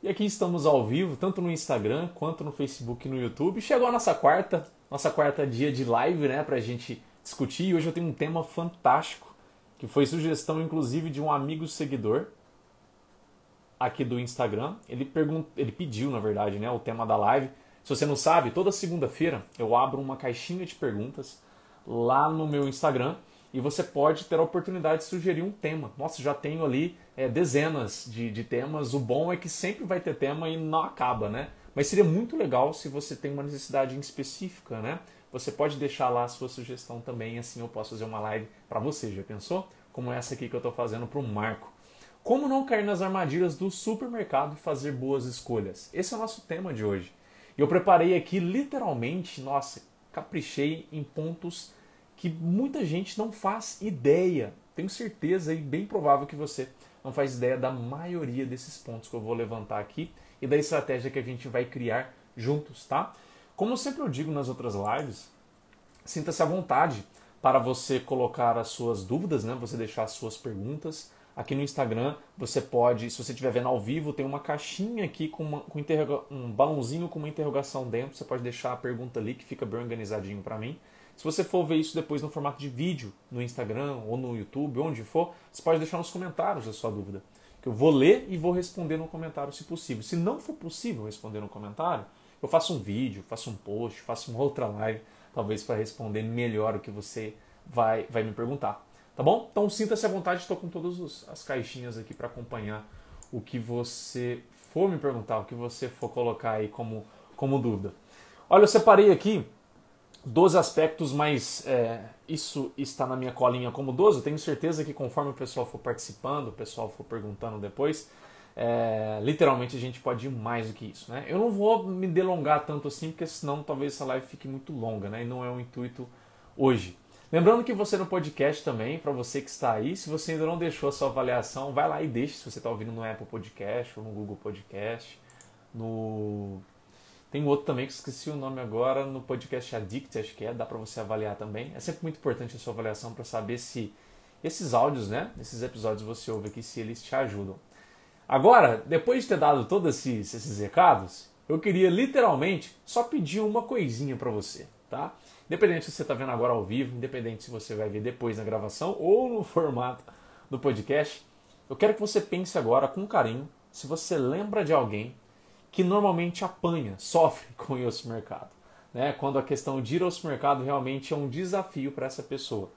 E aqui estamos ao vivo, tanto no Instagram quanto no Facebook e no YouTube. Chegou a nossa quarta, nossa quarta dia de live, né, pra gente discutir. E hoje eu tenho um tema fantástico, que foi sugestão inclusive de um amigo seguidor aqui do Instagram. Ele pergunt... ele pediu, na verdade, né, o tema da live. Se você não sabe, toda segunda-feira eu abro uma caixinha de perguntas lá no meu Instagram e você pode ter a oportunidade de sugerir um tema. Nossa, já tenho ali é, dezenas de, de temas. O bom é que sempre vai ter tema e não acaba, né? Mas seria muito legal se você tem uma necessidade em específica, né? Você pode deixar lá a sua sugestão também, assim eu posso fazer uma live para você. Já pensou? Como essa aqui que eu estou fazendo para o Marco. Como não cair nas armadilhas do supermercado e fazer boas escolhas? Esse é o nosso tema de hoje. Eu preparei aqui literalmente, nossa, caprichei em pontos que muita gente não faz ideia. Tenho certeza e bem provável que você não faz ideia da maioria desses pontos que eu vou levantar aqui e da estratégia que a gente vai criar juntos, tá? Como sempre eu digo nas outras lives, sinta-se à vontade para você colocar as suas dúvidas, né? Você deixar as suas perguntas. Aqui no Instagram você pode, se você estiver vendo ao vivo, tem uma caixinha aqui com, uma, com um balãozinho com uma interrogação dentro. Você pode deixar a pergunta ali que fica bem organizadinho para mim. Se você for ver isso depois no formato de vídeo, no Instagram ou no YouTube, onde for, você pode deixar nos comentários a sua dúvida. Que eu vou ler e vou responder no comentário se possível. Se não for possível responder no comentário, eu faço um vídeo, faço um post, faço uma outra live, talvez para responder melhor o que você vai, vai me perguntar. Tá bom? Então sinta-se à vontade, estou com todas as caixinhas aqui para acompanhar o que você for me perguntar, o que você for colocar aí como, como dúvida. Olha, eu separei aqui 12 aspectos, mas é, isso está na minha colinha como 12. Eu tenho certeza que conforme o pessoal for participando, o pessoal for perguntando depois, é, literalmente a gente pode ir mais do que isso. Né? Eu não vou me delongar tanto assim, porque senão talvez essa live fique muito longa, né? e não é o intuito hoje. Lembrando que você no podcast também, para você que está aí, se você ainda não deixou a sua avaliação, vai lá e deixe se você está ouvindo no Apple Podcast ou no Google Podcast, no tem outro também que esqueci o nome agora no podcast Addict, acho que é, dá para você avaliar também. É sempre muito importante a sua avaliação para saber se esses áudios, né, esses episódios você ouve aqui, se eles te ajudam. Agora, depois de ter dado todos esses, esses recados, eu queria literalmente só pedir uma coisinha para você, tá? Independente se você está vendo agora ao vivo, independente se você vai ver depois na gravação ou no formato do podcast, eu quero que você pense agora com carinho se você lembra de alguém que normalmente apanha, sofre com ir ao supermercado. Né? Quando a questão de ir ao supermercado realmente é um desafio para essa pessoa.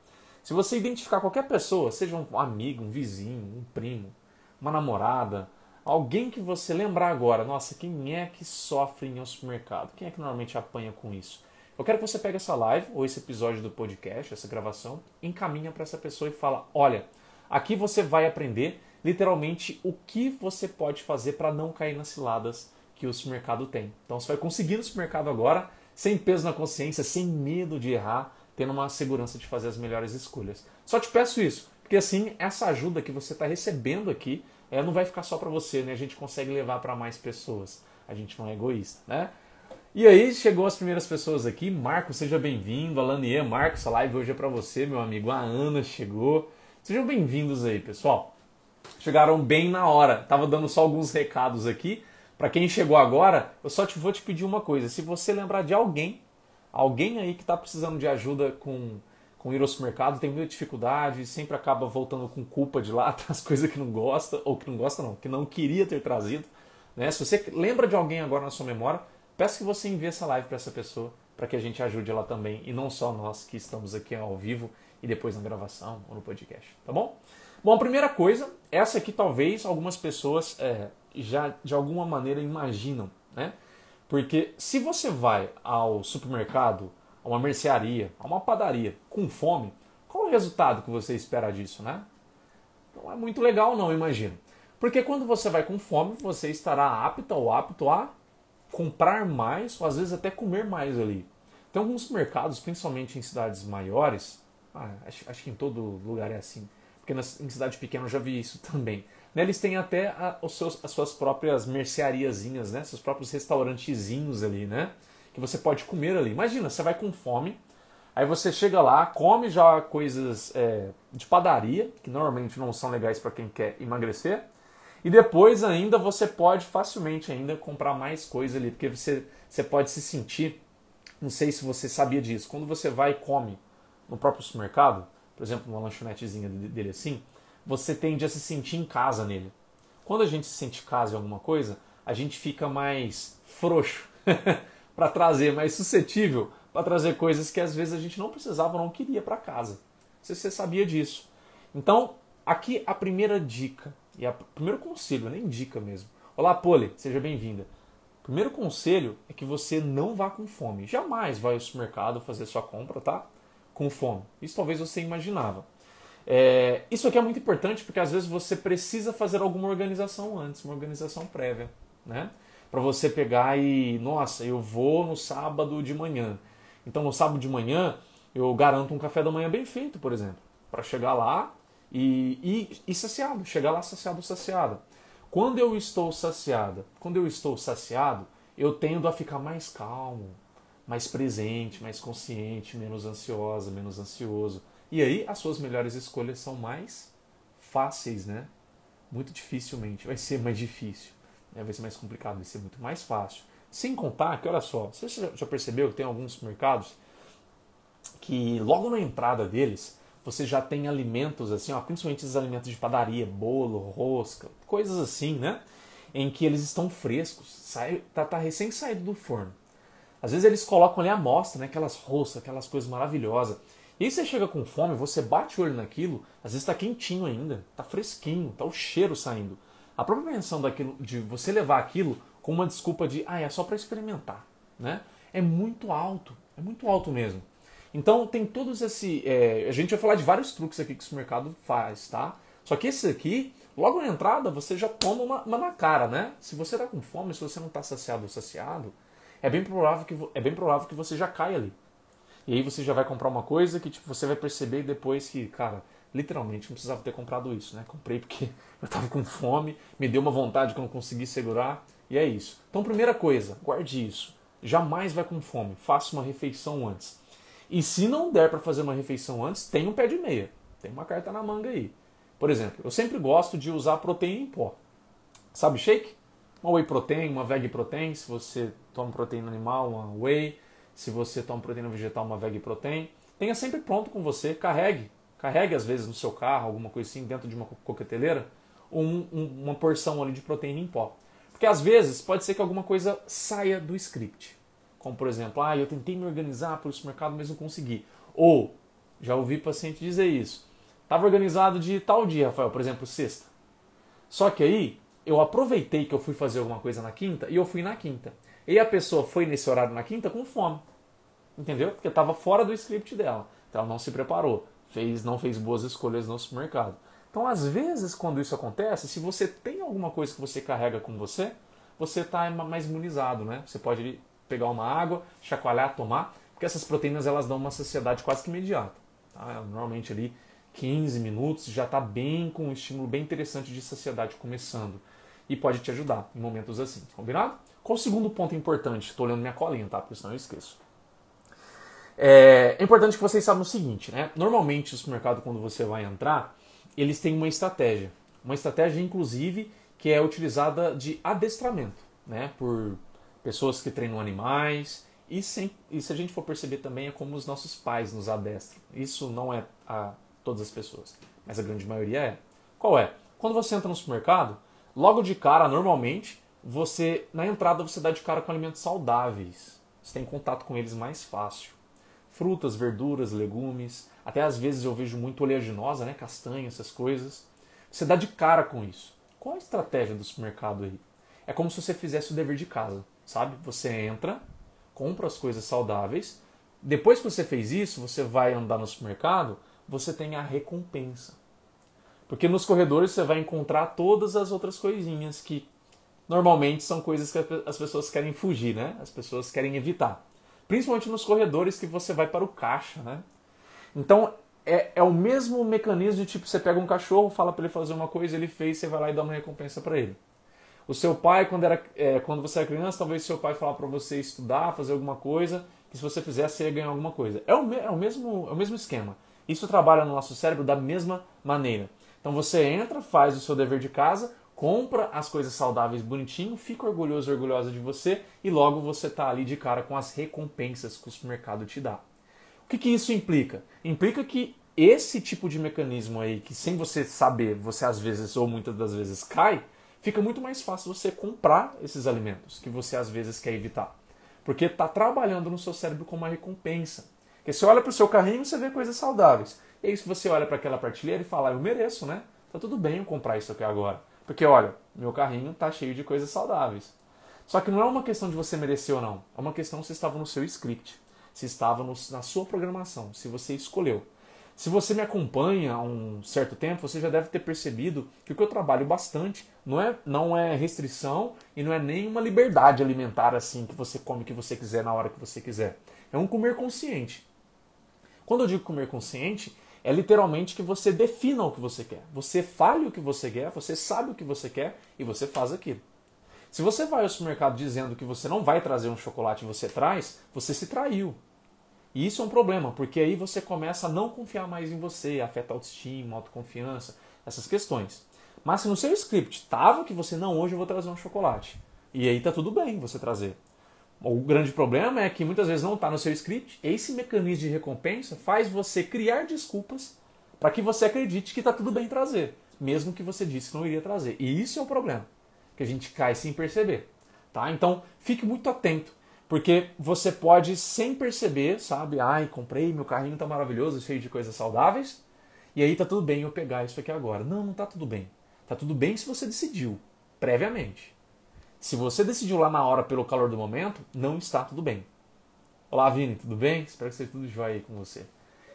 Se você identificar qualquer pessoa, seja um amigo, um vizinho, um primo, uma namorada, alguém que você lembrar agora, nossa, quem é que sofre em ao supermercado? Quem é que normalmente apanha com isso? Eu quero que você pegue essa live ou esse episódio do podcast, essa gravação, encaminha para essa pessoa e fala: olha, aqui você vai aprender literalmente o que você pode fazer para não cair nas ciladas que o supermercado tem. Então você vai conseguir no supermercado agora, sem peso na consciência, sem medo de errar, tendo uma segurança de fazer as melhores escolhas. Só te peço isso, porque assim essa ajuda que você está recebendo aqui é, não vai ficar só para você, né? A gente consegue levar para mais pessoas. A gente não é egoísta, né? E aí chegou as primeiras pessoas aqui. Marco, seja bem-vindo. Alanier, Marcos, a live hoje é para você, meu amigo. A Ana chegou. Sejam bem-vindos aí, pessoal. Chegaram bem na hora. Tava dando só alguns recados aqui. Para quem chegou agora, eu só te vou te pedir uma coisa. Se você lembrar de alguém, alguém aí que está precisando de ajuda com, com ir ao supermercado, tem muita dificuldade, sempre acaba voltando com culpa de lá, as coisas que não gosta, ou que não gosta não, que não queria ter trazido. Né? Se você lembra de alguém agora na sua memória, peço que você envie essa live para essa pessoa, para que a gente ajude ela também, e não só nós que estamos aqui ao vivo e depois na gravação ou no podcast, tá bom? Bom, a primeira coisa, essa aqui talvez algumas pessoas é, já de alguma maneira imaginam, né? Porque se você vai ao supermercado, a uma mercearia, a uma padaria com fome, qual o resultado que você espera disso, né? Não é muito legal não, imagino. Porque quando você vai com fome, você estará apta ou apto a comprar mais, ou às vezes até comer mais ali. Tem alguns mercados, principalmente em cidades maiores, ah, acho, acho, que em todo lugar é assim, porque nas, em cidade pequena eu já vi isso também. Né, eles têm até a, os seus, as suas próprias merceariazinhas, né? Seus próprios restaurantezinhos ali, né? Que você pode comer ali. Imagina, você vai com fome, aí você chega lá, come já coisas é, de padaria, que normalmente não são legais para quem quer emagrecer, E depois ainda você pode facilmente ainda comprar mais coisa ali, porque você, você pode se sentir, não sei se você sabia disso, quando você vai e come no próprio supermercado, por exemplo, numa lanchonetezinha dele assim, você tende a se sentir em casa nele. Quando a gente se sente em casa em alguma coisa, a gente fica mais frouxo para trazer, mais suscetível para trazer coisas que às vezes a gente não precisava não queria para casa. Se você sabia disso. Então, aqui a primeira dica, e o primeiro conselho, nem dica mesmo. Olá, Poli, seja bem-vinda. Primeiro conselho é que você não vá com fome. Jamais vai ao supermercado fazer sua compra, tá? Com fome. Isso talvez você imaginava. É, isso aqui é muito importante porque às vezes você precisa fazer alguma organização antes, uma organização prévia, né? Para você pegar e, nossa, eu vou no sábado de manhã. Então no sábado de manhã eu garanto um café da manhã bem feito, por exemplo, para chegar lá e, e, e saciado, chegar lá saciado, saciada. Quando eu estou saciada, quando eu estou saciado, eu tendo a ficar mais calmo, mais presente, mais consciente, menos ansiosa, menos ansioso. E aí as suas melhores escolhas são mais fáceis, né? Muito dificilmente. Vai ser mais difícil. Né? Vai ser mais complicado, vai ser muito mais fácil. Sem contar que, olha só, você já percebeu que tem alguns mercados que logo na entrada deles você já tem alimentos assim, ó, principalmente esses alimentos de padaria, bolo, rosca, coisas assim, né? Em que eles estão frescos, sai, tá, tá recém saído do forno. Às vezes eles colocam ali a amostra, né? Aquelas roscas, aquelas coisas maravilhosas. E aí você chega com fome, você bate o olho naquilo, às vezes está quentinho ainda, está fresquinho, está o cheiro saindo. A própria menção daquilo, de você levar aquilo com uma desculpa de, ah, é só para experimentar, né? É muito alto, é muito alto mesmo. Então tem todos esse, é, a gente vai falar de vários truques aqui que o mercado faz, tá? Só que esse aqui, logo na entrada, você já toma uma, uma na cara, né? Se você está com fome, se você não está saciado ou saciado, é bem provável que é bem provável que você já caia ali. E aí você já vai comprar uma coisa que tipo, você vai perceber depois que, cara, literalmente não precisava ter comprado isso, né? Comprei porque eu estava com fome, me deu uma vontade que eu não consegui segurar, e é isso. Então, primeira coisa, guarde isso. Jamais vai com fome, faça uma refeição antes. E se não der para fazer uma refeição antes, tem um pé de meia. Tem uma carta na manga aí. Por exemplo, eu sempre gosto de usar proteína em pó. Sabe shake? Uma whey protein, uma veg protein, se você toma proteína animal, uma whey. Se você toma proteína vegetal, uma veg protein. Tenha sempre pronto com você, carregue. Carregue às vezes no seu carro, alguma coisa assim, dentro de uma coqueteleira, um, um, uma porção ali de proteína em pó. Porque às vezes pode ser que alguma coisa saia do script. Como por exemplo, ah, eu tentei me organizar para o supermercado, mas não consegui. Ou, já ouvi paciente dizer isso. Estava organizado de tal dia, Rafael, por exemplo, sexta. Só que aí eu aproveitei que eu fui fazer alguma coisa na quinta e eu fui na quinta. E a pessoa foi nesse horário na quinta com fome. Entendeu? Porque estava fora do script dela. Então ela não se preparou, fez, não fez boas escolhas no supermercado. Então, às vezes, quando isso acontece, se você tem alguma coisa que você carrega com você, você está mais imunizado, né? Você pode pegar uma água, chacoalhar, tomar, porque essas proteínas elas dão uma saciedade quase que imediata. Tá? Normalmente ali 15 minutos já está bem com um estímulo bem interessante de saciedade começando e pode te ajudar em momentos assim, combinado? Qual o segundo ponto importante? Estou olhando minha colinha, tá? Porque senão eu esqueço. É, é importante que vocês saibam o seguinte, né? Normalmente, no supermercado, quando você vai entrar, eles têm uma estratégia. Uma estratégia, inclusive, que é utilizada de adestramento, né? Por pessoas que treinam animais. E, sem, e se a gente for perceber também, é como os nossos pais nos adestram. Isso não é a todas as pessoas, mas a grande maioria é. Qual é? Quando você entra no supermercado, logo de cara, normalmente, você na entrada você dá de cara com alimentos saudáveis. Você tem contato com eles mais fácil. Frutas, verduras, legumes, até às vezes eu vejo muito oleaginosa, né, castanha, essas coisas. Você dá de cara com isso. Qual a estratégia do supermercado aí? É como se você fizesse o dever de casa sabe? Você entra, compra as coisas saudáveis. Depois que você fez isso, você vai andar no supermercado, você tem a recompensa. Porque nos corredores você vai encontrar todas as outras coisinhas que normalmente são coisas que as pessoas querem fugir, né? As pessoas querem evitar. Principalmente nos corredores que você vai para o caixa, né? Então é, é o mesmo mecanismo de tipo, você pega um cachorro, fala para ele fazer uma coisa, ele fez, você vai lá e dá uma recompensa para ele. O seu pai, quando, era, é, quando você era criança, talvez seu pai falava para você estudar, fazer alguma coisa, que se você fizesse, você ia ganhar alguma coisa. É o, é o, mesmo, é o mesmo esquema. Isso trabalha no nosso cérebro da mesma maneira. Então você entra, faz o seu dever de casa, compra as coisas saudáveis bonitinho, fica orgulhoso, orgulhosa de você e logo você está ali de cara com as recompensas que o supermercado te dá. O que, que isso implica? Implica que esse tipo de mecanismo aí, que sem você saber, você às vezes ou muitas das vezes cai, fica muito mais fácil você comprar esses alimentos que você às vezes quer evitar. Porque está trabalhando no seu cérebro como uma recompensa. Porque você olha para o seu carrinho e você vê coisas saudáveis. E aí se você olha para aquela partilheira e fala, ah, eu mereço, né? Tá tudo bem eu comprar isso aqui agora. Porque olha, meu carrinho tá cheio de coisas saudáveis. Só que não é uma questão de você merecer ou não. É uma questão se estava no seu script, se estava no, na sua programação, se você escolheu. Se você me acompanha há um certo tempo, você já deve ter percebido que o que eu trabalho bastante não é, não é restrição e não é nem uma liberdade alimentar assim, que você come o que você quiser na hora que você quiser. É um comer consciente. Quando eu digo comer consciente, é literalmente que você defina o que você quer. Você fale o que você quer, você sabe o que você quer e você faz aquilo. Se você vai ao supermercado dizendo que você não vai trazer um chocolate e você traz, você se traiu. E isso é um problema, porque aí você começa a não confiar mais em você, afeta a autoestima, autoconfiança, essas questões. Mas se no seu script estava que você não, hoje eu vou trazer um chocolate. E aí tá tudo bem você trazer. O grande problema é que muitas vezes não está no seu script. Esse mecanismo de recompensa faz você criar desculpas para que você acredite que está tudo bem trazer, mesmo que você disse que não iria trazer. E isso é o problema, que a gente cai sem perceber. Tá? Então, fique muito atento, porque você pode, sem perceber, sabe? Ai, comprei, meu carrinho está maravilhoso, cheio de coisas saudáveis, e aí tá tudo bem eu pegar isso aqui agora. Não, não tá tudo bem. Tá tudo bem se você decidiu, previamente. Se você decidiu lá na hora pelo calor do momento, não está tudo bem. Olá, Vini, tudo bem? Espero que seja tudo jóia aí com você.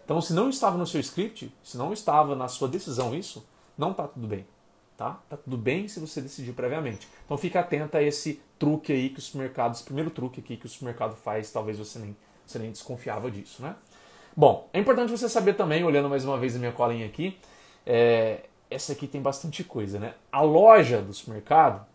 Então, se não estava no seu script, se não estava na sua decisão isso, não está tudo bem. Tá? Tá tudo bem se você decidiu previamente. Então fica atento a esse truque aí que os supermercados, primeiro truque aqui que o supermercado faz, talvez você nem, você nem desconfiava disso, né? Bom, é importante você saber também, olhando mais uma vez a minha colinha aqui, é, essa aqui tem bastante coisa, né? A loja do supermercado,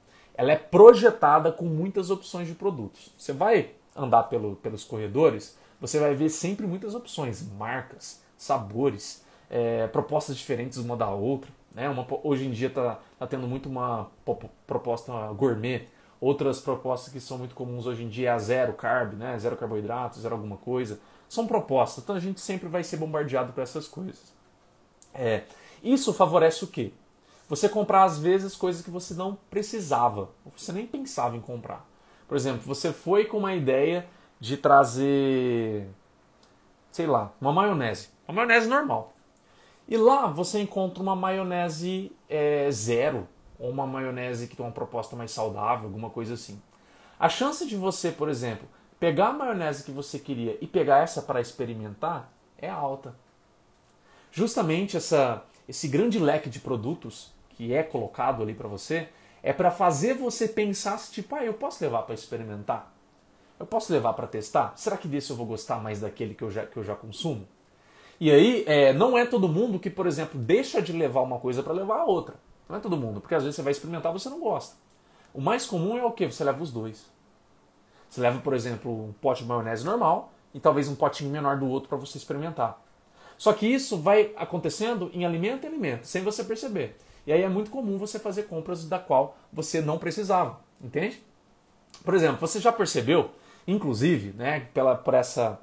ela é projetada com muitas opções de produtos. Você vai andar pelo, pelos corredores, você vai ver sempre muitas opções, marcas, sabores, é, propostas diferentes uma da outra. Né? Uma, hoje em dia está tá tendo muito uma proposta gourmet, outras propostas que são muito comuns hoje em dia é a zero carb, né? zero carboidrato, zero alguma coisa. São propostas, então a gente sempre vai ser bombardeado por essas coisas. É, isso favorece o quê? Você comprar às vezes coisas que você não precisava, você nem pensava em comprar. Por exemplo, você foi com uma ideia de trazer, sei lá, uma maionese, uma maionese normal. E lá você encontra uma maionese é, zero, ou uma maionese que tem uma proposta mais saudável, alguma coisa assim. A chance de você, por exemplo, pegar a maionese que você queria e pegar essa para experimentar é alta. Justamente essa, esse grande leque de produtos que é colocado ali para você é para fazer você pensar se tipo, ah, eu posso levar para experimentar? Eu posso levar para testar? Será que desse eu vou gostar mais daquele que eu já, que eu já consumo? E aí, é, não é todo mundo que, por exemplo, deixa de levar uma coisa para levar a outra. Não é todo mundo, porque às vezes você vai experimentar e você não gosta. O mais comum é o que? Você leva os dois. Você leva, por exemplo, um pote de maionese normal e talvez um potinho menor do outro para você experimentar. Só que isso vai acontecendo em alimento e alimento, sem você perceber. E aí é muito comum você fazer compras da qual você não precisava, entende? Por exemplo, você já percebeu, inclusive, né, pela, por essa,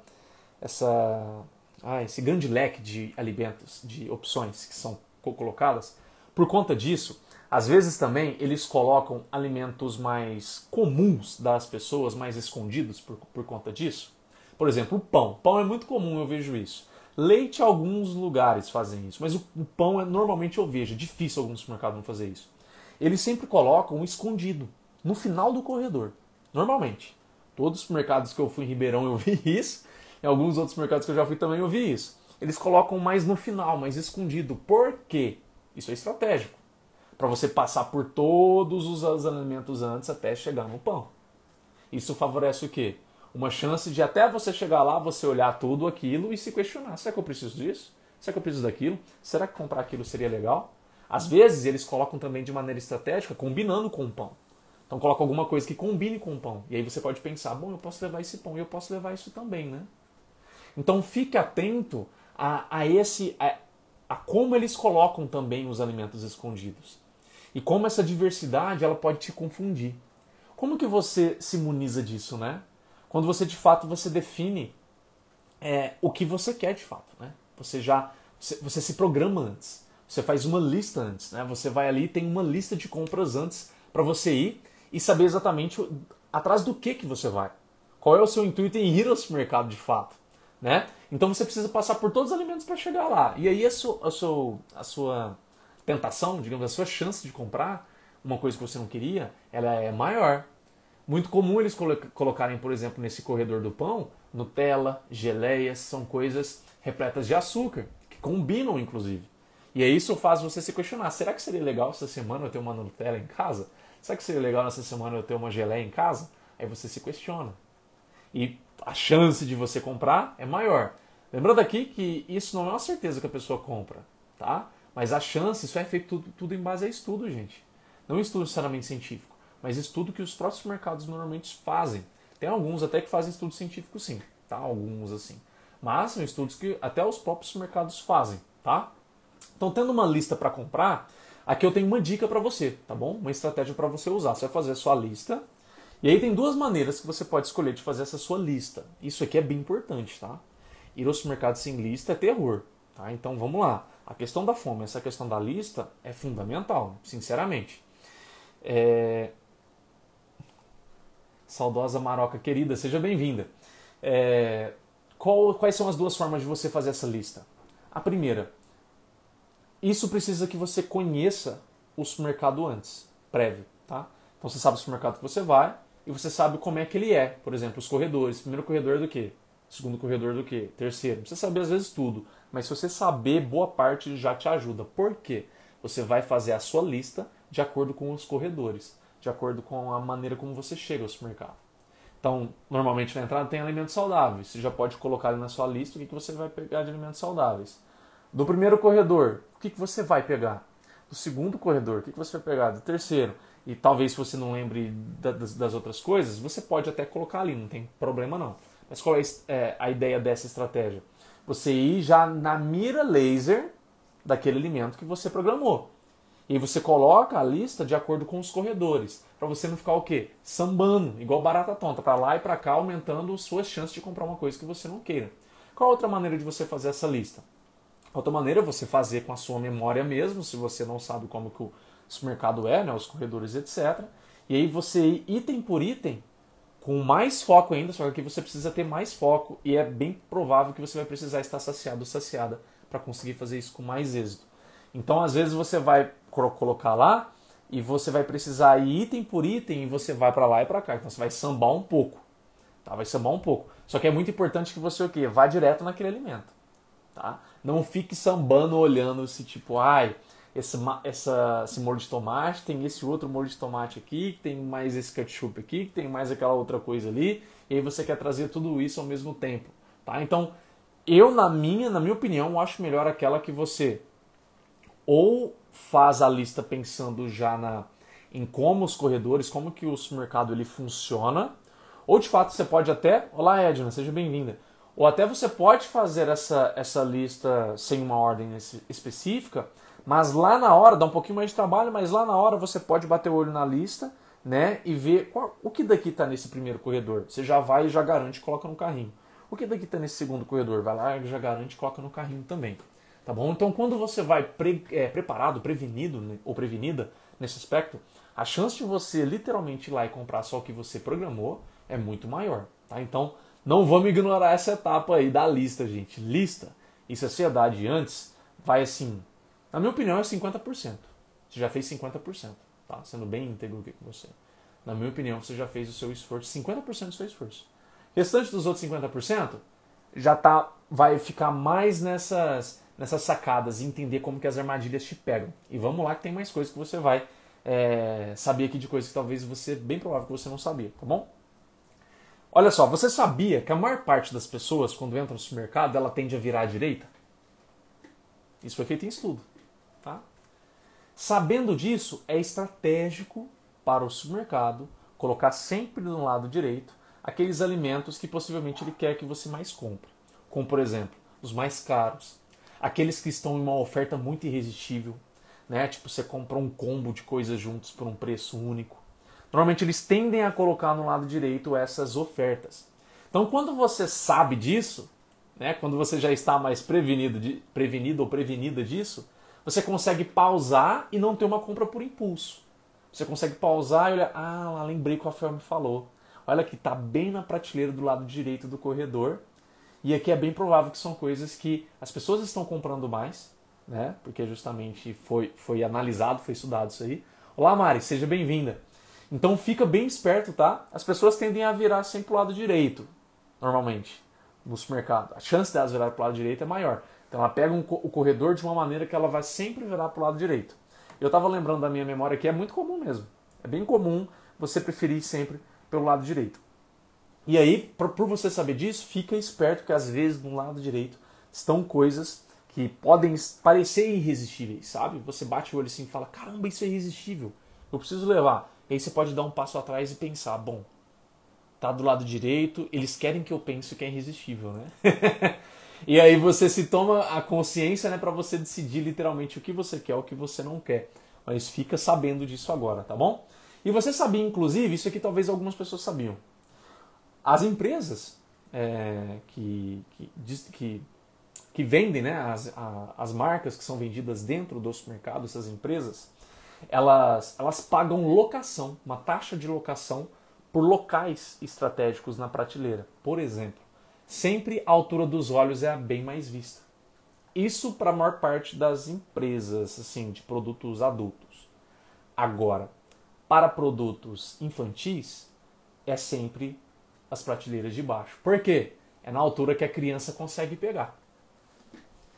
essa, ah, esse grande leque de alimentos, de opções que são colocadas, por conta disso, às vezes também eles colocam alimentos mais comuns das pessoas, mais escondidos por, por conta disso. Por exemplo, o pão. Pão é muito comum, eu vejo isso. Leite, alguns lugares fazem isso, mas o, o pão é normalmente eu vejo, é difícil alguns supermercados não fazer isso. Eles sempre colocam escondido no final do corredor, normalmente. Todos os supermercados que eu fui em Ribeirão eu vi isso, em alguns outros mercados que eu já fui também eu vi isso. Eles colocam mais no final, mais escondido. Por quê? Isso é estratégico. Para você passar por todos os alimentos antes até chegar no pão. Isso favorece o quê? Uma chance de até você chegar lá, você olhar tudo aquilo e se questionar: será que eu preciso disso? Será que eu preciso daquilo? Será que comprar aquilo seria legal? Às vezes eles colocam também de maneira estratégica, combinando com o pão. Então coloca alguma coisa que combine com o pão. E aí você pode pensar, bom, eu posso levar esse pão e eu posso levar isso também, né? Então fique atento a, a esse a, a como eles colocam também os alimentos escondidos. E como essa diversidade ela pode te confundir. Como que você se imuniza disso, né? Quando você de fato você define é, o que você quer de fato, né? Você já você, você se programa antes. Você faz uma lista antes, né? Você vai ali tem uma lista de compras antes para você ir e saber exatamente atrás do que que você vai. Qual é o seu intuito em ir ao supermercado de fato, né? Então você precisa passar por todos os alimentos para chegar lá. E aí a sua, a, sua, a sua tentação, digamos, a sua chance de comprar uma coisa que você não queria, ela é maior. Muito comum eles colocarem, por exemplo, nesse corredor do pão, Nutella, geleias, são coisas repletas de açúcar, que combinam inclusive. E aí isso faz você se questionar: será que seria legal essa semana eu ter uma Nutella em casa? Será que seria legal nessa semana eu ter uma geleia em casa? Aí você se questiona. E a chance de você comprar é maior. Lembrando aqui que isso não é uma certeza que a pessoa compra, tá? Mas a chance, isso é feito tudo, tudo em base a estudo, gente. Não estudo necessariamente científico, mas estudo que os próprios mercados normalmente fazem. Tem alguns até que fazem estudo científico sim, tá? Alguns assim. Mas são estudos que até os próprios mercados fazem, tá? Então, tendo uma lista para comprar, aqui eu tenho uma dica para você, tá bom? Uma estratégia para você usar. Você vai fazer a sua lista. E aí tem duas maneiras que você pode escolher de fazer essa sua lista. Isso aqui é bem importante, tá? Ir ao supermercado sem lista é terror, tá? Então vamos lá. A questão da fome, essa questão da lista é fundamental, sinceramente. É... Saudosa Maroca querida, seja bem-vinda. É... Qual, quais são as duas formas de você fazer essa lista? A primeira, isso precisa que você conheça o supermercado antes, prévio, tá? Então você sabe o supermercado que você vai e você sabe como é que ele é. Por exemplo, os corredores. Primeiro corredor do quê? Segundo corredor do quê? Terceiro. Você saber às vezes tudo. Mas se você saber, boa parte já te ajuda. Por quê? Você vai fazer a sua lista de acordo com os corredores, de acordo com a maneira como você chega ao supermercado. Então, normalmente na entrada tem alimentos saudáveis. Você já pode colocar ali na sua lista o que você vai pegar de alimentos saudáveis. Do primeiro corredor, o que você vai pegar? Do segundo corredor, o que você vai pegar? Do terceiro. E talvez se você não lembre das, das outras coisas, você pode até colocar ali, não tem problema não. Mas qual é a ideia dessa estratégia? você ir já na mira laser daquele alimento que você programou. E você coloca a lista de acordo com os corredores, para você não ficar o quê? Sambando, igual barata tonta, para lá e para cá, aumentando suas chances de comprar uma coisa que você não queira. Qual a outra maneira de você fazer essa lista? Outra maneira é você fazer com a sua memória mesmo, se você não sabe como que o supermercado é, né, os corredores, etc. E aí você ir item por item com mais foco ainda, só que você precisa ter mais foco e é bem provável que você vai precisar estar saciado ou saciada para conseguir fazer isso com mais êxito. Então, às vezes você vai colocar lá e você vai precisar ir item por item e você vai para lá e para cá. Então, você vai sambar um pouco, tá? Vai sambar um pouco. Só que é muito importante que você o quê? Vá direto naquele alimento, tá? Não fique sambando olhando se tipo, ai, esse, essa, esse molho de tomate, tem esse outro molho de tomate aqui, que tem mais esse ketchup aqui, que tem mais aquela outra coisa ali, e aí você quer trazer tudo isso ao mesmo tempo, tá? Então, eu na minha, na minha opinião, acho melhor aquela que você ou faz a lista pensando já na em como os corredores, como que o supermercado ele funciona, ou de fato você pode até, olá Edna, seja bem-vinda. Ou até você pode fazer essa, essa lista sem uma ordem específica, mas lá na hora, dá um pouquinho mais de trabalho, mas lá na hora você pode bater o olho na lista, né? E ver qual, o que daqui está nesse primeiro corredor. Você já vai e já garante coloca no carrinho. O que daqui está nesse segundo corredor? Vai lá e já garante coloca no carrinho também. Tá bom? Então quando você vai pre, é, preparado, prevenido né, ou prevenida nesse aspecto, a chance de você literalmente ir lá e comprar só o que você programou é muito maior. Tá? Então não vamos ignorar essa etapa aí da lista, gente. Lista e sociedade antes vai assim na minha opinião, é 50%. Você já fez 50%, tá? Sendo bem íntegro aqui com você. Na minha opinião, você já fez o seu esforço, 50% do seu esforço. O restante dos outros 50% já tá, vai ficar mais nessas, nessas sacadas e entender como que as armadilhas te pegam. E vamos lá que tem mais coisas que você vai é, saber aqui de coisas que talvez você, bem provável que você não sabia, tá bom? Olha só, você sabia que a maior parte das pessoas, quando entra no supermercado, ela tende a virar à direita? Isso foi feito em estudo. Tá? Sabendo disso, é estratégico para o supermercado colocar sempre no lado direito aqueles alimentos que possivelmente ele quer que você mais compre. Como, por exemplo, os mais caros, aqueles que estão em uma oferta muito irresistível. né? Tipo, você compra um combo de coisas juntos por um preço único. Normalmente eles tendem a colocar no lado direito essas ofertas. Então, quando você sabe disso, né, quando você já está mais prevenido, de, prevenido ou prevenida disso, você consegue pausar e não ter uma compra por impulso. Você consegue pausar e olhar, ah, lembrei que o Rafael me falou. Olha que está bem na prateleira do lado direito do corredor. E aqui é bem provável que são coisas que as pessoas estão comprando mais, né? Porque justamente foi, foi analisado, foi estudado isso aí. Olá, Mari, seja bem-vinda. Então fica bem esperto, tá? As pessoas tendem a virar sempre pro lado direito, normalmente, no supermercado. A chance delas virar pro lado direito é maior. Então ela pega um, o corredor de uma maneira que ela vai sempre virar pro lado direito. Eu estava lembrando da minha memória que é muito comum mesmo. É bem comum você preferir sempre pelo lado direito. E aí, por, você saber disso, fica esperto que às vezes no lado direito estão coisas que podem parecer irresistíveis, sabe? Você bate o olho assim e fala: caramba, isso é irresistível, eu preciso levar. E aí você pode dar um passo atrás e pensar: bom, tá do lado direito, eles querem que eu pense que é irresistível, né? e aí você se toma a consciência, né, para você decidir literalmente o que você quer, o que você não quer. Mas fica sabendo disso agora, tá bom? E você sabia, inclusive, isso aqui talvez algumas pessoas sabiam. As empresas é, que, que, que que vendem, né, as, a, as marcas que são vendidas dentro do supermercado, essas empresas, elas, elas pagam locação, uma taxa de locação por locais estratégicos na prateleira. Por exemplo, sempre a altura dos olhos é a bem mais vista. Isso para a maior parte das empresas assim de produtos adultos. Agora, para produtos infantis, é sempre as prateleiras de baixo. Por quê? É na altura que a criança consegue pegar.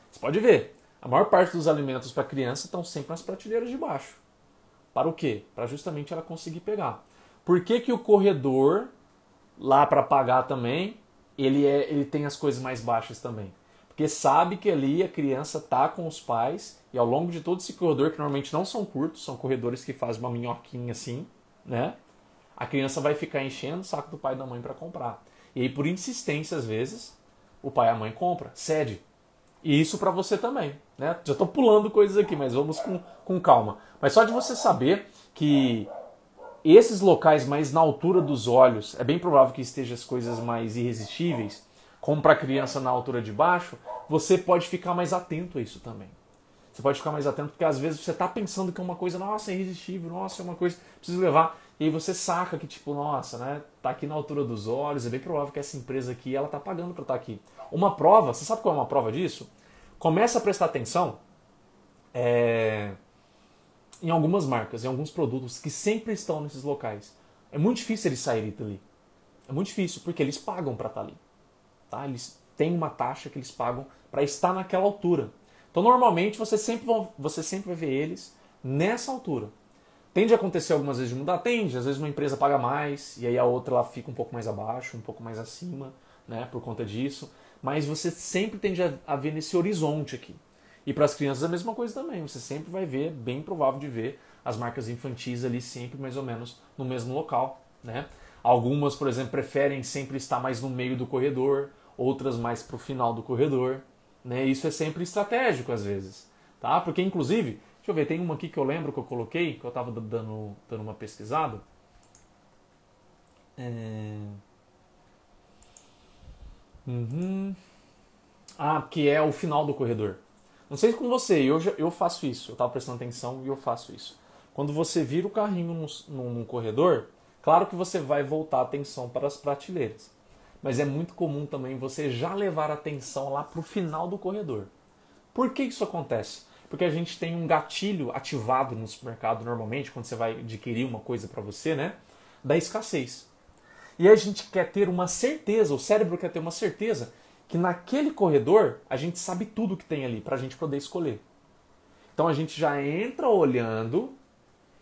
Você pode ver, a maior parte dos alimentos para criança estão sempre nas prateleiras de baixo. Para o quê? Para justamente ela conseguir pegar. Por que, que o corredor, lá para pagar também, ele, é, ele tem as coisas mais baixas também? Porque sabe que ali a criança está com os pais e ao longo de todo esse corredor, que normalmente não são curtos, são corredores que fazem uma minhoquinha assim, né? A criança vai ficar enchendo o saco do pai e da mãe para comprar. E aí, por insistência, às vezes, o pai e a mãe compra, cede. E isso para você também. Né? Já estou pulando coisas aqui, mas vamos com, com calma. Mas só de você saber que esses locais mais na altura dos olhos, é bem provável que esteja as coisas mais irresistíveis, como para a criança na altura de baixo, você pode ficar mais atento a isso também. Você pode ficar mais atento porque às vezes você está pensando que é uma coisa, nossa, é irresistível, nossa, é uma coisa, preciso levar. E você saca que, tipo, nossa, né? Tá aqui na altura dos olhos, é bem provável que essa empresa aqui, ela tá pagando para estar tá aqui. Uma prova, você sabe qual é uma prova disso? Começa a prestar atenção é, em algumas marcas, em alguns produtos que sempre estão nesses locais. É muito difícil eles saírem dali. É muito difícil, porque eles pagam para estar tá ali. Tá? Eles têm uma taxa que eles pagam para estar naquela altura. Então, normalmente, você sempre, você sempre vai ver eles nessa altura. Tende a acontecer algumas vezes de mudar? Tende. Às vezes uma empresa paga mais e aí a outra ela fica um pouco mais abaixo, um pouco mais acima, né, por conta disso. Mas você sempre tende a, ver nesse horizonte aqui. E para as crianças a mesma coisa também. Você sempre vai ver, bem provável de ver, as marcas infantis ali sempre mais ou menos no mesmo local, né? Algumas, por exemplo, preferem sempre estar mais no meio do corredor, outras mais para o final do corredor, né? Isso é sempre estratégico às vezes, tá? Porque inclusive Deixa eu ver, tem uma aqui que eu lembro que eu coloquei, que eu estava dando, dando uma pesquisada. É... Uhum. Ah, que é o final do corredor. Não sei com você, eu, eu faço isso. Eu estava prestando atenção e eu faço isso. Quando você vira o carrinho no, no, no corredor, claro que você vai voltar a atenção para as prateleiras. Mas é muito comum também você já levar a atenção lá para o final do corredor. Por que isso acontece? Porque a gente tem um gatilho ativado no supermercado normalmente, quando você vai adquirir uma coisa para você, né? Da escassez. E a gente quer ter uma certeza, o cérebro quer ter uma certeza que naquele corredor a gente sabe tudo que tem ali para a gente poder escolher. Então a gente já entra olhando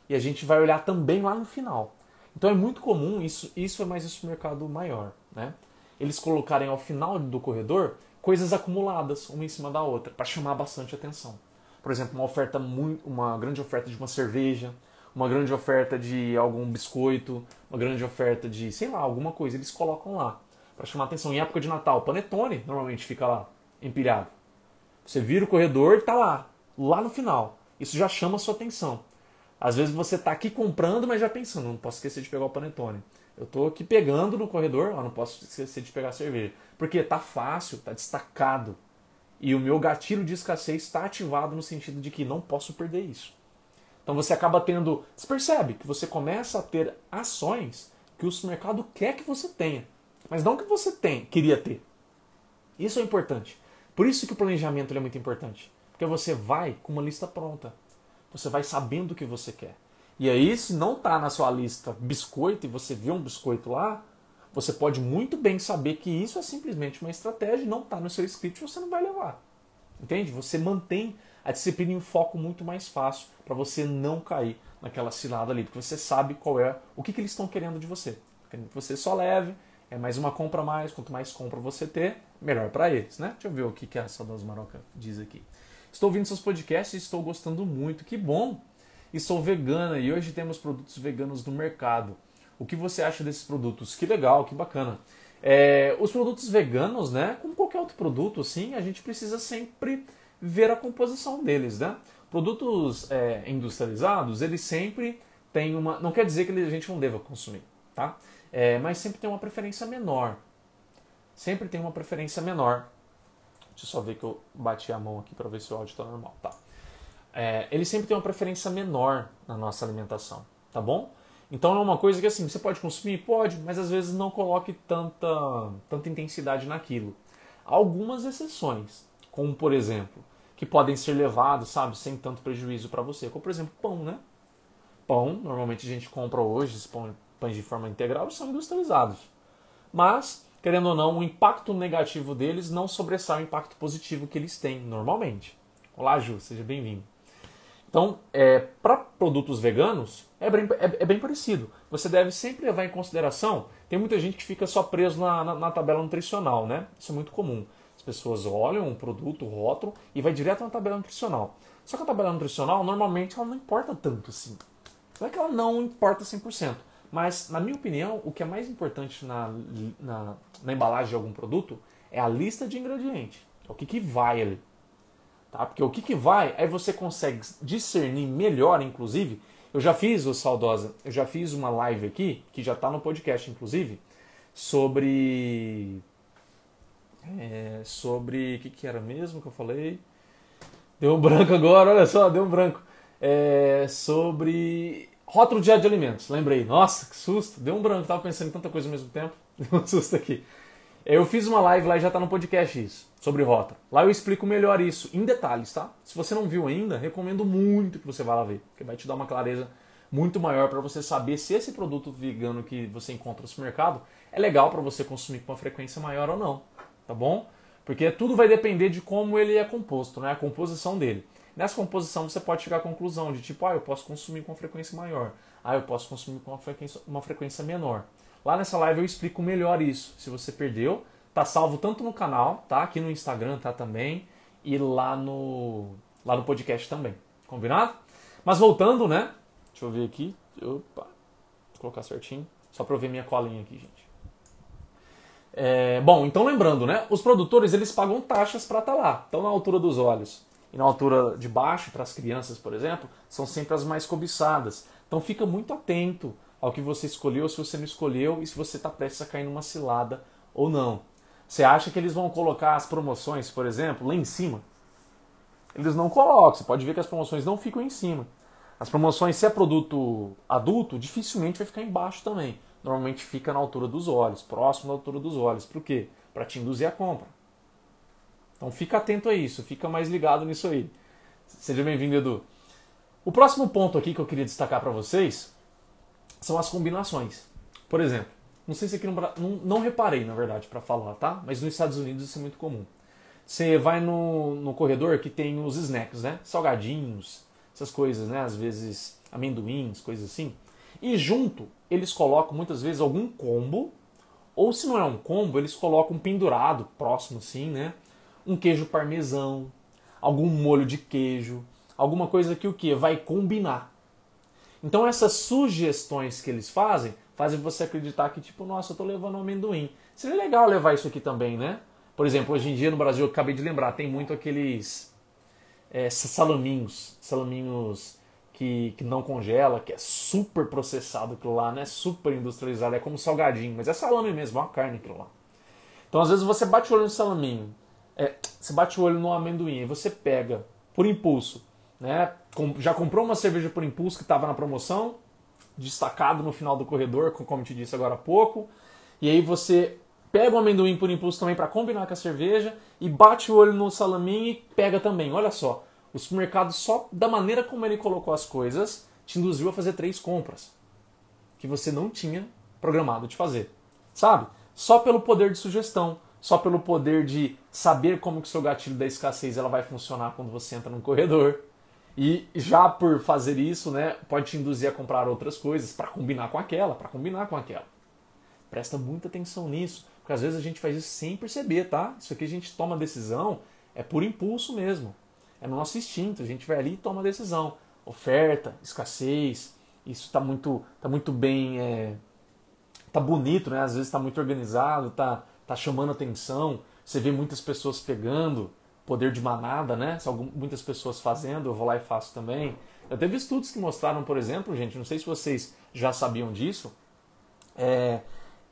e a gente vai olhar também lá no final. Então é muito comum, isso, isso é mais o supermercado maior, né? Eles colocarem ao final do corredor coisas acumuladas uma em cima da outra para chamar bastante atenção por exemplo, uma oferta muito, uma grande oferta de uma cerveja, uma grande oferta de algum biscoito, uma grande oferta de, sei lá, alguma coisa, eles colocam lá para chamar atenção. Em época de Natal, panetone normalmente fica lá empilhado. Você vira o corredor e tá lá, lá no final. Isso já chama a sua atenção. Às vezes você está aqui comprando, mas já pensando, não posso esquecer de pegar o panetone. Eu estou aqui pegando no corredor, ó, não posso esquecer de pegar a cerveja. Porque tá fácil, tá destacado. E o meu gatilho de escassez está ativado no sentido de que não posso perder isso. Então você acaba tendo. Você percebe que você começa a ter ações que o mercado quer que você tenha, mas não que você tem, queria ter. Isso é importante. Por isso que o planejamento é muito importante. Porque você vai com uma lista pronta. Você vai sabendo o que você quer. E aí, se não está na sua lista biscoito e você vê um biscoito lá, você pode muito bem saber que isso é simplesmente uma estratégia não está no seu script você não vai levar. Entende? Você mantém a disciplina em foco muito mais fácil para você não cair naquela cilada ali, porque você sabe qual é o que, que eles estão querendo de você. Querendo que você só leve, é mais uma compra a mais, quanto mais compra você ter, melhor para eles, né? Deixa eu ver o que, que a Saudosa Maroca diz aqui. Estou ouvindo seus podcasts e estou gostando muito, que bom! E sou vegana e hoje temos produtos veganos no mercado. O que você acha desses produtos? Que legal, que bacana. É, os produtos veganos, né, como qualquer outro produto, assim, a gente precisa sempre ver a composição deles, né? Produtos é, industrializados, eles sempre têm uma. Não quer dizer que a gente não deva consumir, tá? É, mas sempre tem uma preferência menor. Sempre tem uma preferência menor. Deixa eu só ver que eu bati a mão aqui para ver se o áudio está normal. Tá. É, ele sempre tem uma preferência menor na nossa alimentação, tá bom? Então é uma coisa que assim, você pode consumir? Pode, mas às vezes não coloque tanta, tanta intensidade naquilo. Algumas exceções, como por exemplo, que podem ser levados, sabe, sem tanto prejuízo para você, como por exemplo pão, né? Pão, normalmente a gente compra hoje, pães de forma integral, são industrializados. Mas, querendo ou não, o impacto negativo deles não sobressai o impacto positivo que eles têm normalmente. Olá, Ju, seja bem-vindo. Então, é, para produtos veganos, é bem, é, é bem, parecido. Você deve sempre levar em consideração. Tem muita gente que fica só preso na, na, na, tabela nutricional, né? Isso é muito comum. As pessoas olham um produto, o rótulo, e vai direto na tabela nutricional. Só que a tabela nutricional, normalmente, ela não importa tanto assim. Não é que ela não importa 100%. Mas, na minha opinião, o que é mais importante na, na, na embalagem de algum produto é a lista de ingredientes. É o que, que vai ali. Tá? Porque o que, que vai, aí você consegue discernir melhor, inclusive. Eu já fiz, o Saudosa, eu já fiz uma live aqui, que já está no podcast, inclusive, sobre. É, sobre. O que, que era mesmo que eu falei? Deu um branco agora, olha só, deu um branco. É, sobre Rótulo de alimentos, lembrei. Nossa, que susto, deu um branco, tava pensando em tanta coisa ao mesmo tempo. Deu um susto aqui. Eu fiz uma live lá e já tá no podcast isso, sobre rótulo. Lá eu explico melhor isso, em detalhes, tá? Se você não viu ainda, recomendo muito que você vá lá ver, porque vai te dar uma clareza muito maior para você saber se esse produto vegano que você encontra no supermercado é legal para você consumir com uma frequência maior ou não, tá bom? Porque tudo vai depender de como ele é composto, né? A composição dele. Nessa composição você pode chegar à conclusão de tipo, ah, eu posso consumir com uma frequência maior, ah, eu posso consumir com uma frequência, uma frequência menor. Lá nessa live eu explico melhor isso. Se você perdeu, tá salvo tanto no canal, tá? Aqui no Instagram tá também e lá no lá no podcast também. Combinado? Mas voltando, né? Deixa eu ver aqui. Opa. Vou colocar certinho. Só para eu ver minha colinha aqui, gente. É, bom, então lembrando, né? Os produtores eles pagam taxas para estar tá lá. Estão na altura dos olhos e na altura de baixo, para as crianças, por exemplo, são sempre as mais cobiçadas. Então fica muito atento ao que você escolheu, se você não escolheu e se você está prestes a cair numa cilada ou não. Você acha que eles vão colocar as promoções, por exemplo, lá em cima? Eles não colocam. Você pode ver que as promoções não ficam em cima. As promoções, se é produto adulto, dificilmente vai ficar embaixo também. Normalmente fica na altura dos olhos, próximo da altura dos olhos. Por quê? Para te induzir a compra. Então fica atento a isso, fica mais ligado nisso aí. Seja bem-vindo, Edu. O próximo ponto aqui que eu queria destacar para vocês são as combinações. Por exemplo, não sei se aqui no não, não reparei, na verdade, para falar, tá? Mas nos Estados Unidos isso é muito comum. Você vai no, no corredor que tem os snacks, né? Salgadinhos, essas coisas, né? Às vezes amendoins, coisas assim. E junto eles colocam muitas vezes algum combo, ou se não é um combo, eles colocam um pendurado próximo assim, né? um queijo parmesão, algum molho de queijo, alguma coisa que o que vai combinar. Então essas sugestões que eles fazem fazem você acreditar que tipo, nossa, eu estou levando amendoim. Seria legal levar isso aqui também, né? Por exemplo, hoje em dia no Brasil, eu acabei de lembrar, tem muito aqueles é, salaminhos, salaminhos que, que não congela, que é super processado aquilo lá, né? Super industrializado, é como salgadinho, mas é salame mesmo, é uma carne aquilo lá. Então às vezes você bate o olho no salaminho, é, você bate o olho no amendoim e você pega por impulso, né? Já comprou uma cerveja por impulso que estava na promoção, destacado no final do corredor, como te disse agora há pouco, e aí você pega o amendoim por impulso também para combinar com a cerveja e bate o olho no salaminho e pega também. Olha só, o supermercado só da maneira como ele colocou as coisas te induziu a fazer três compras que você não tinha programado de fazer, sabe? Só pelo poder de sugestão, só pelo poder de saber como que seu gatilho da escassez ela vai funcionar quando você entra num corredor. E já por fazer isso, né, pode te induzir a comprar outras coisas para combinar com aquela, para combinar com aquela. Presta muita atenção nisso, porque às vezes a gente faz isso sem perceber, tá? Isso aqui a gente toma decisão é por impulso mesmo. É no nosso instinto, a gente vai ali e toma decisão. Oferta, escassez, isso está muito, tá muito bem, é, tá bonito, né? Às vezes está muito organizado, tá, tá chamando atenção. Você vê muitas pessoas pegando, poder de manada, né? Muitas pessoas fazendo, eu vou lá e faço também. Eu teve estudos que mostraram, por exemplo, gente, não sei se vocês já sabiam disso, é,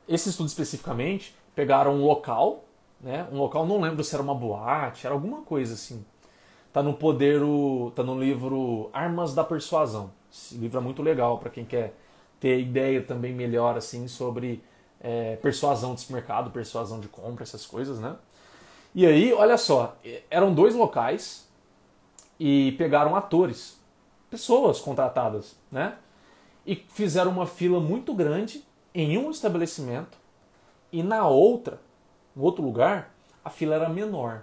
esse estudo especificamente pegaram um local, né? Um local, não lembro se era uma boate, era alguma coisa assim. Tá no poder, o, tá no livro Armas da Persuasão. Esse livro é muito legal para quem quer ter ideia também melhor assim sobre é, persuasão de mercado, persuasão de compra, essas coisas, né? E aí, olha só, eram dois locais e pegaram atores, pessoas contratadas, né? E fizeram uma fila muito grande em um estabelecimento e na outra, no outro lugar, a fila era menor.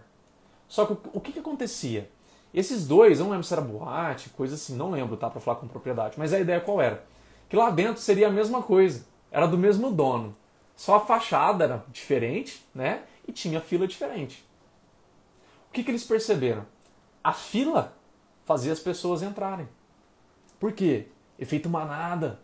Só que o que, que acontecia? Esses dois, eu não lembro se era boate, coisa assim, não lembro, tá, para falar com propriedade, mas a ideia qual era? Que lá dentro seria a mesma coisa, era do mesmo dono. Só a fachada era diferente, né? E tinha fila diferente. O que, que eles perceberam? A fila fazia as pessoas entrarem. Por quê? Efeito manada.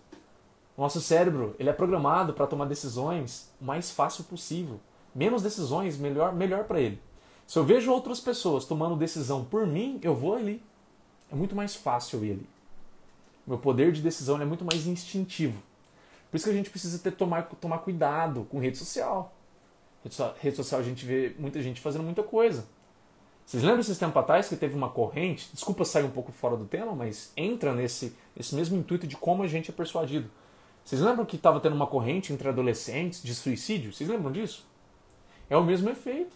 Nosso cérebro ele é programado para tomar decisões o mais fácil possível. Menos decisões, melhor, melhor para ele. Se eu vejo outras pessoas tomando decisão por mim, eu vou ali. É muito mais fácil ali. Meu poder de decisão é muito mais instintivo. Por isso que a gente precisa ter tomar, tomar cuidado com rede social. Rede, social a gente vê muita gente fazendo muita coisa. Vocês lembram esses tempos atrás que teve uma corrente? Desculpa sair um pouco fora do tema, mas entra nesse, nesse mesmo intuito de como a gente é persuadido. Vocês lembram que estava tendo uma corrente entre adolescentes de suicídio? Vocês lembram disso? É o mesmo efeito.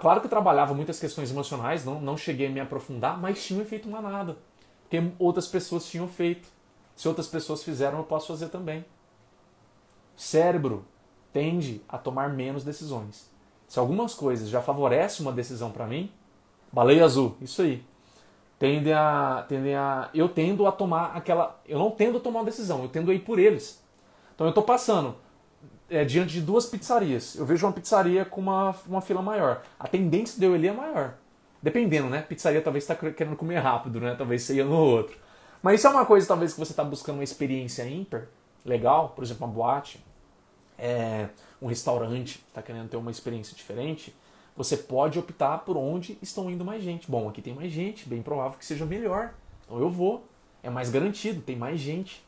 Claro que trabalhava muitas questões emocionais, não, não cheguei a me aprofundar, mas tinha um efeito manada. Porque outras pessoas tinham feito. Se outras pessoas fizeram, eu posso fazer também. Cérebro tende a tomar menos decisões. Se algumas coisas já favorecem uma decisão para mim, baleia azul, isso aí. Tendem a, tendem a. Eu tendo a tomar aquela. Eu não tendo a tomar uma decisão, eu tendo a ir por eles. Então eu estou passando é, diante de duas pizzarias. Eu vejo uma pizzaria com uma, uma fila maior. A tendência de eu ir é maior. Dependendo, né? Pizzaria talvez está querendo comer rápido, né? Talvez você ia no outro. Mas isso é uma coisa, talvez, que você está buscando uma experiência ímpar, legal, por exemplo, uma boate, é, um restaurante, está querendo ter uma experiência diferente, você pode optar por onde estão indo mais gente. Bom, aqui tem mais gente, bem provável que seja melhor. Então eu vou. É mais garantido, tem mais gente.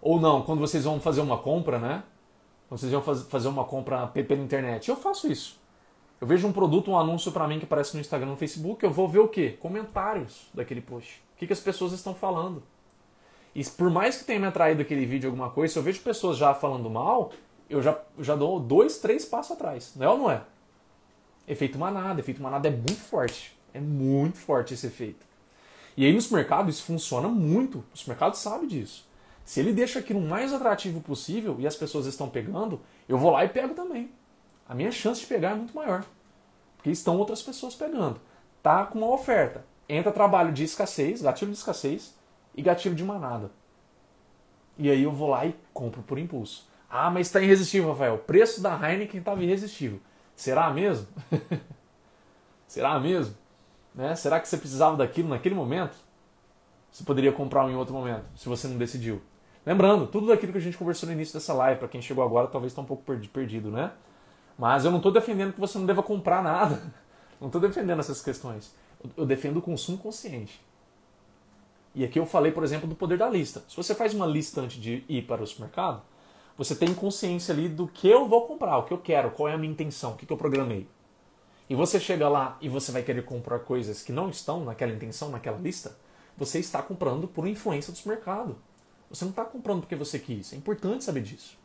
Ou não, quando vocês vão fazer uma compra, né? vocês iam fazer uma compra pela internet. Eu faço isso. Eu vejo um produto, um anúncio para mim que aparece no Instagram, no Facebook, eu vou ver o quê? Comentários daquele post. O que, que as pessoas estão falando. E por mais que tenha me atraído aquele vídeo alguma coisa, se eu vejo pessoas já falando mal, eu já, já dou dois, três passos atrás. Não é ou não é? Efeito manada. Efeito manada é muito forte. É muito forte esse efeito. E aí no supermercado isso funciona muito. O supermercado sabe disso. Se ele deixa aquilo o mais atrativo possível e as pessoas estão pegando, eu vou lá e pego também. A minha chance de pegar é muito maior. Porque estão outras pessoas pegando. Tá com uma oferta. Entra trabalho de escassez, gatilho de escassez e gatilho de manada. E aí eu vou lá e compro por impulso. Ah, mas está irresistível, Rafael. O preço da Heineken estava irresistível. Será mesmo? Será mesmo? Né? Será que você precisava daquilo naquele momento? Você poderia comprar em outro momento, se você não decidiu. Lembrando, tudo daquilo que a gente conversou no início dessa live, para quem chegou agora talvez está um pouco perdido, né? Mas eu não estou defendendo que você não deva comprar nada. Não estou defendendo essas questões. Eu defendo o consumo consciente. E aqui eu falei, por exemplo, do poder da lista. Se você faz uma lista antes de ir para o supermercado, você tem consciência ali do que eu vou comprar, o que eu quero, qual é a minha intenção, o que eu programei. E você chega lá e você vai querer comprar coisas que não estão naquela intenção, naquela lista, você está comprando por influência do mercado. Você não está comprando porque você quis. É importante saber disso.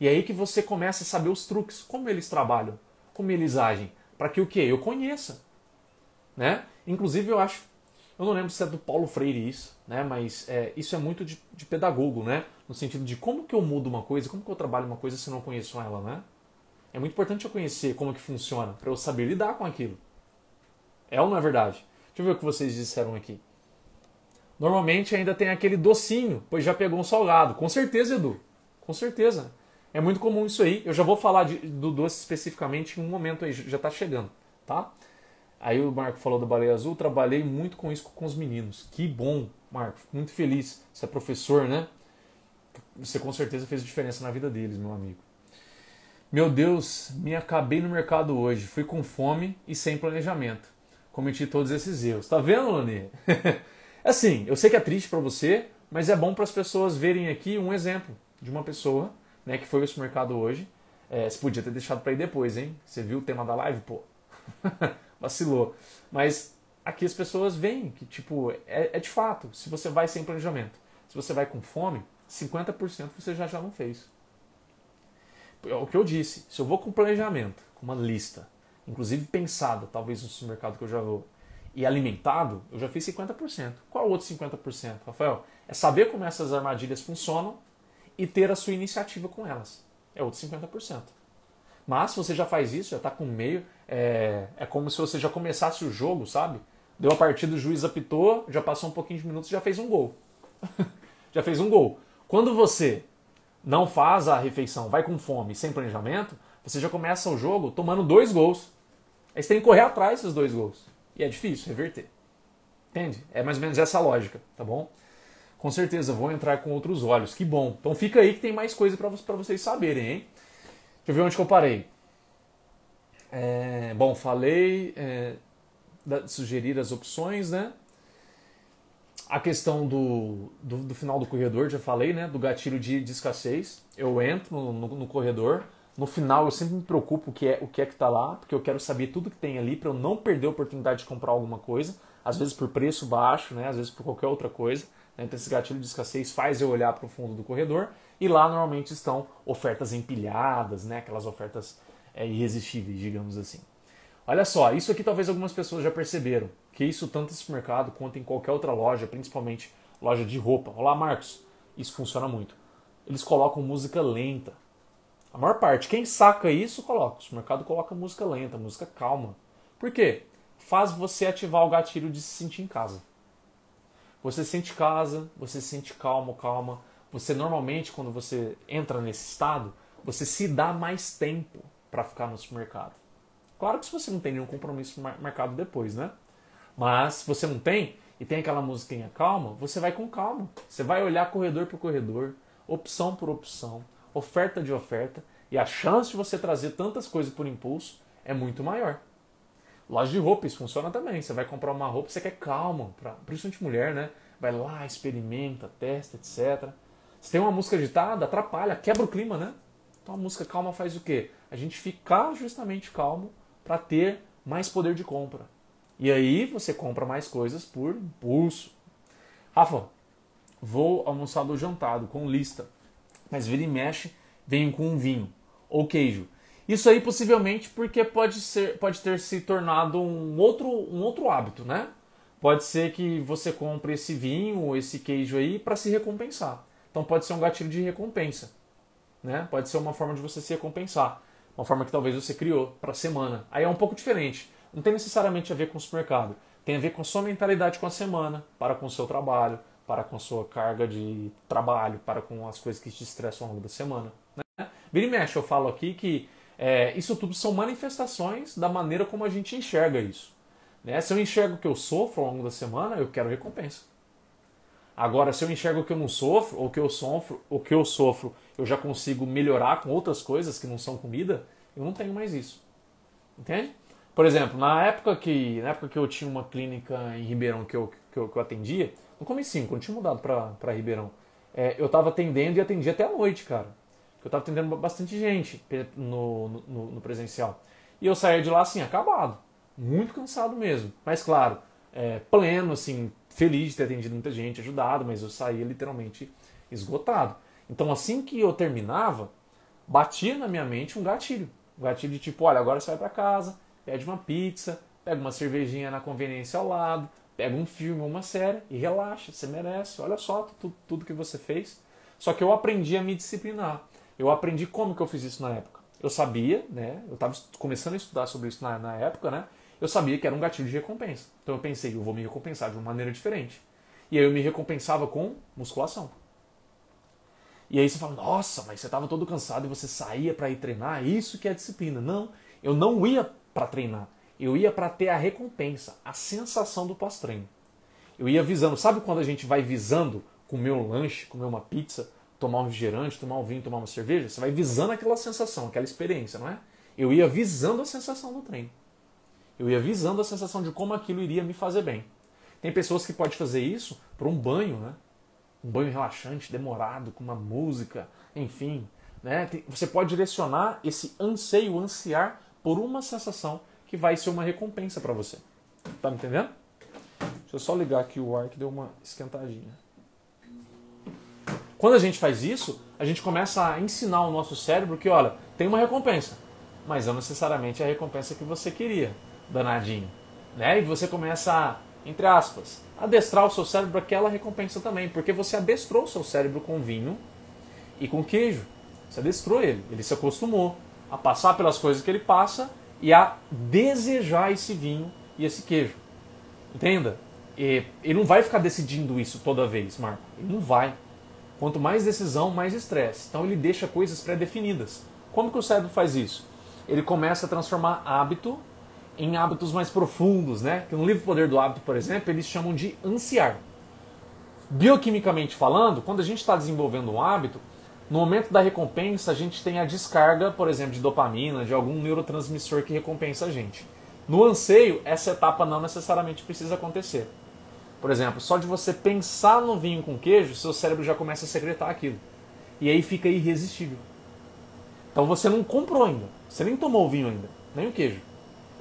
E é aí que você começa a saber os truques, como eles trabalham, como eles agem, para que o que eu conheça, né? Inclusive eu acho, eu não lembro se é do Paulo Freire isso, né? Mas é, isso é muito de, de pedagogo, né? No sentido de como que eu mudo uma coisa, como que eu trabalho uma coisa se eu não conheço ela, né? É muito importante eu conhecer como que funciona para eu saber lidar com aquilo. É ou não é verdade? Deixa eu ver o que vocês disseram aqui. Normalmente ainda tem aquele docinho, pois já pegou um salgado. Com certeza, Edu. Com certeza. É muito comum isso aí. Eu já vou falar de, do doce especificamente em um momento aí, já está chegando, tá? Aí o Marco falou da baleia azul, trabalhei muito com isso com os meninos. Que bom, Marco, muito feliz. Você é professor, né? Você com certeza fez diferença na vida deles, meu amigo. Meu Deus, me acabei no mercado hoje. Fui com fome e sem planejamento. Cometi todos esses erros. Tá vendo, Lani? assim, eu sei que é triste para você, mas é bom para as pessoas verem aqui um exemplo de uma pessoa né, que foi ao supermercado hoje. É, você podia ter deixado para ir depois, hein? Você viu o tema da live? Pô, vacilou. Mas aqui as pessoas veem que, tipo, é, é, de fato, se você vai sem planejamento, se você vai com fome, 50% você já, já não fez. É o que eu disse, se eu vou com planejamento, com uma lista, inclusive pensada, talvez no supermercado que eu já vou, e alimentado, eu já fiz 50%. Qual o outro 50%, Rafael? É saber como essas armadilhas funcionam e ter a sua iniciativa com elas. É outro 50%. Mas se você já faz isso, já está com meio, é, é como se você já começasse o jogo, sabe? Deu a partida, o juiz apitou, já passou um pouquinho de minutos, já fez um gol. já fez um gol. Quando você não faz a refeição, vai com fome, sem planejamento, você já começa o jogo tomando dois gols. Aí você tem que correr atrás desses dois gols. E é difícil reverter. Entende? É mais ou menos essa lógica, tá bom? Com certeza, vou entrar com outros olhos. Que bom. Então fica aí que tem mais coisa para vocês saberem, hein? Eu ver onde que eu parei. É, bom, falei é, da, sugerir as opções, né? A questão do, do, do, final do corredor, já falei, né? Do gatilho de, de escassez. Eu entro no, no, no, corredor. No final, eu sempre me preocupo o que é o que é que está lá, porque eu quero saber tudo que tem ali para eu não perder a oportunidade de comprar alguma coisa. Às vezes por preço baixo, né? Às vezes por qualquer outra coisa. Né? Então esse gatilho de escassez faz eu olhar para o fundo do corredor e lá normalmente estão ofertas empilhadas, né? aquelas ofertas é, irresistíveis, digamos assim. Olha só, isso aqui talvez algumas pessoas já perceberam, que isso tanto em supermercado quanto em qualquer outra loja, principalmente loja de roupa. Olá, Marcos, isso funciona muito. Eles colocam música lenta. A maior parte, quem saca isso, coloca. O supermercado coloca música lenta, música calma. Por quê? Faz você ativar o gatilho de se sentir em casa. Você sente casa, você se sente calmo, calma. Você normalmente, quando você entra nesse estado, você se dá mais tempo para ficar no supermercado. Claro que se você não tem nenhum compromisso marcado depois, né? Mas se você não tem e tem aquela musiquinha calma, você vai com calma. Você vai olhar corredor por corredor, opção por opção, oferta de oferta, e a chance de você trazer tantas coisas por impulso é muito maior. Loja de roupa, isso funciona também. Você vai comprar uma roupa, você quer calma, pra, principalmente mulher, né? Vai lá, experimenta, testa, etc. Se tem uma música agitada, atrapalha, quebra o clima, né? Então a música calma faz o quê? A gente ficar justamente calmo para ter mais poder de compra. E aí você compra mais coisas por impulso. Rafa, vou almoçar do jantado com lista, mas vira e mexe, venho com um vinho ou queijo. Isso aí possivelmente porque pode, ser, pode ter se tornado um outro, um outro hábito, né? Pode ser que você compre esse vinho ou esse queijo aí para se recompensar. Então pode ser um gatilho de recompensa, né? Pode ser uma forma de você se recompensar, uma forma que talvez você criou para a semana. Aí é um pouco diferente. Não tem necessariamente a ver com o supermercado. Tem a ver com a sua mentalidade com a semana, para com o seu trabalho, para com a sua carga de trabalho, para com as coisas que te estressam ao longo da semana. Né? Vira e mexe, eu falo aqui que é, isso tudo são manifestações da maneira como a gente enxerga isso. Né? Se eu enxergo que eu sofro ao longo da semana, eu quero recompensa. Agora, se eu enxergo que eu não sofro, ou que eu sofro, ou que eu sofro, eu já consigo melhorar com outras coisas que não são comida, eu não tenho mais isso. Entende? Por exemplo, na época que, na época que eu tinha uma clínica em Ribeirão que eu, que eu, que eu atendia, no comecinho, quando eu tinha mudado para Ribeirão, é, eu estava atendendo e atendia até a noite, cara. Eu estava atendendo bastante gente no, no, no, presencial. E eu saía de lá assim, acabado. Muito cansado mesmo. Mas claro, é, pleno, assim, feliz de ter atendido muita gente, ajudado, mas eu saía literalmente esgotado. Então assim que eu terminava, batia na minha mente um gatilho. Um gatilho de tipo, olha, agora você vai para casa, pede uma pizza, pega uma cervejinha na conveniência ao lado, pega um filme ou uma série e relaxa, você merece. Olha só tudo, que você fez. Só que eu aprendi a me disciplinar. Eu aprendi como que eu fiz isso na época. Eu sabia, né? Eu estava começando a estudar sobre isso na, na época, né? Eu sabia que era um gatilho de recompensa. Então eu pensei, eu vou me recompensar de uma maneira diferente. E aí eu me recompensava com musculação. E aí você fala, nossa, mas você estava todo cansado e você saía para ir treinar, isso que é disciplina. Não, eu não ia para treinar. Eu ia para ter a recompensa, a sensação do pós-treino. Eu ia visando, sabe quando a gente vai visando comer um lanche, comer uma pizza, tomar um refrigerante, tomar um vinho, tomar uma cerveja? Você vai visando aquela sensação, aquela experiência, não é? Eu ia visando a sensação do treino. Eu ia visando a sensação de como aquilo iria me fazer bem. Tem pessoas que podem fazer isso por um banho, né? Um banho relaxante, demorado, com uma música, enfim. Né? Você pode direcionar esse anseio, ansiar por uma sensação que vai ser uma recompensa para você. Tá me entendendo? Deixa eu só ligar aqui o ar que deu uma esquentadinha. Quando a gente faz isso, a gente começa a ensinar o nosso cérebro que, olha, tem uma recompensa, mas não necessariamente a recompensa que você queria, danadinho. Né? E você começa a, entre aspas, adestrar o seu cérebro aquela recompensa também, porque você adestrou o seu cérebro com vinho e com queijo. Você adestrou ele, ele se acostumou a passar pelas coisas que ele passa e a desejar esse vinho e esse queijo. Entenda? Ele não vai ficar decidindo isso toda vez, Marco. Ele não vai. Quanto mais decisão, mais estresse. Então ele deixa coisas pré-definidas. Como que o cérebro faz isso? Ele começa a transformar hábito em hábitos mais profundos, né? Que no livro Poder do Hábito, por exemplo, eles chamam de ansiar. Bioquimicamente falando, quando a gente está desenvolvendo um hábito, no momento da recompensa, a gente tem a descarga, por exemplo, de dopamina, de algum neurotransmissor que recompensa a gente. No anseio, essa etapa não necessariamente precisa acontecer. Por exemplo, só de você pensar no vinho com queijo, seu cérebro já começa a secretar aquilo. E aí fica irresistível. Então você não comprou ainda, você nem tomou o vinho ainda, nem o queijo.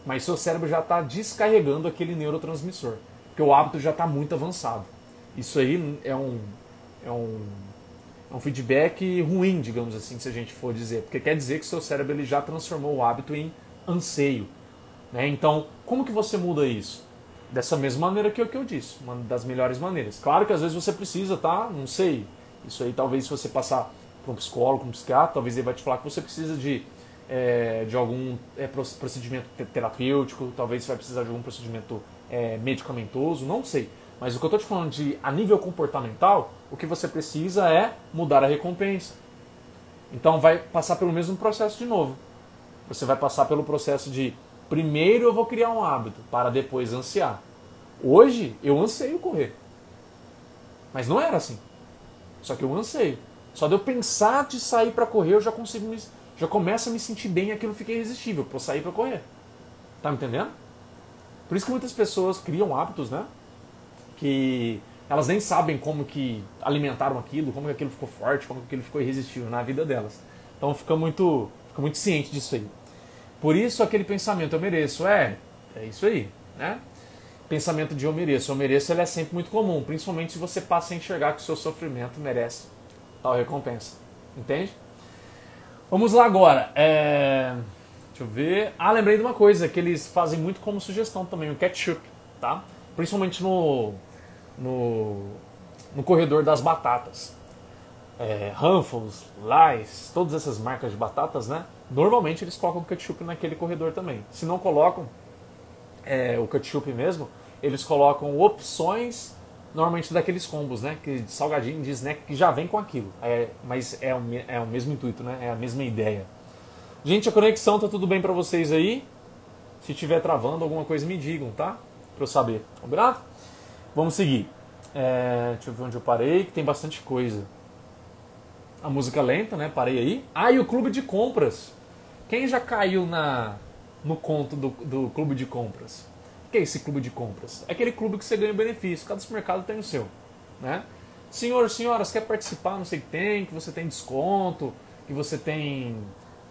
Mas seu cérebro já está descarregando aquele neurotransmissor, porque o hábito já está muito avançado. Isso aí é um, é um é um feedback ruim, digamos assim, se a gente for dizer, porque quer dizer que seu cérebro ele já transformou o hábito em anseio. Né? Então, como que você muda isso? Dessa mesma maneira que eu, que eu disse, uma das melhores maneiras. Claro que às vezes você precisa, tá? Não sei. Isso aí talvez se você passar para um psicólogo, um psiquiatra, talvez ele vai te falar que você precisa de, é, de algum é, procedimento terapêutico, talvez você vai precisar de algum procedimento é, medicamentoso, não sei. Mas o que eu estou te falando de a nível comportamental, o que você precisa é mudar a recompensa. Então vai passar pelo mesmo processo de novo. Você vai passar pelo processo de primeiro eu vou criar um hábito para depois ansiar. Hoje eu anseio correr. Mas não era assim. Só que eu anseio. Só de eu pensar de sair para correr, eu já consigo me, já começo a me sentir bem e aquilo fica irresistível para sair para correr. Tá me entendendo? Por isso que muitas pessoas criam hábitos, né? que elas nem sabem como que alimentaram aquilo, como que aquilo ficou forte, como que aquilo ficou irresistível na vida delas. Então fica muito, fica muito ciente disso aí. Por isso aquele pensamento eu mereço, é, é isso aí, né? Pensamento de eu mereço, eu mereço, ele é sempre muito comum, principalmente se você passa a enxergar que o seu sofrimento merece tal recompensa, entende? Vamos lá agora. É... Deixa eu ver. Ah, lembrei de uma coisa que eles fazem muito como sugestão também, o ketchup, tá? Principalmente no no, no corredor das batatas. É, Ruffles, Lice, todas essas marcas de batatas, né? Normalmente eles colocam ketchup naquele corredor também. Se não colocam é, o ketchup mesmo, eles colocam opções normalmente daqueles combos, né? Que de salgadinho, de snack que já vem com aquilo. É, mas é o, é o mesmo intuito, né? É a mesma ideia. Gente, a conexão tá tudo bem para vocês aí? Se tiver travando alguma coisa, me digam, tá? Pra eu saber. Combinado? Vamos seguir. É, deixa eu ver onde eu parei, que tem bastante coisa. A música lenta, né? Parei aí. Ah, e o clube de compras. Quem já caiu na, no conto do, do clube de compras. Que é esse clube de compras? É aquele clube que você ganha benefício, cada supermercado tem o seu. Né? Senhor, senhoras, quer participar? Não sei que tem, que você tem desconto, que você tem.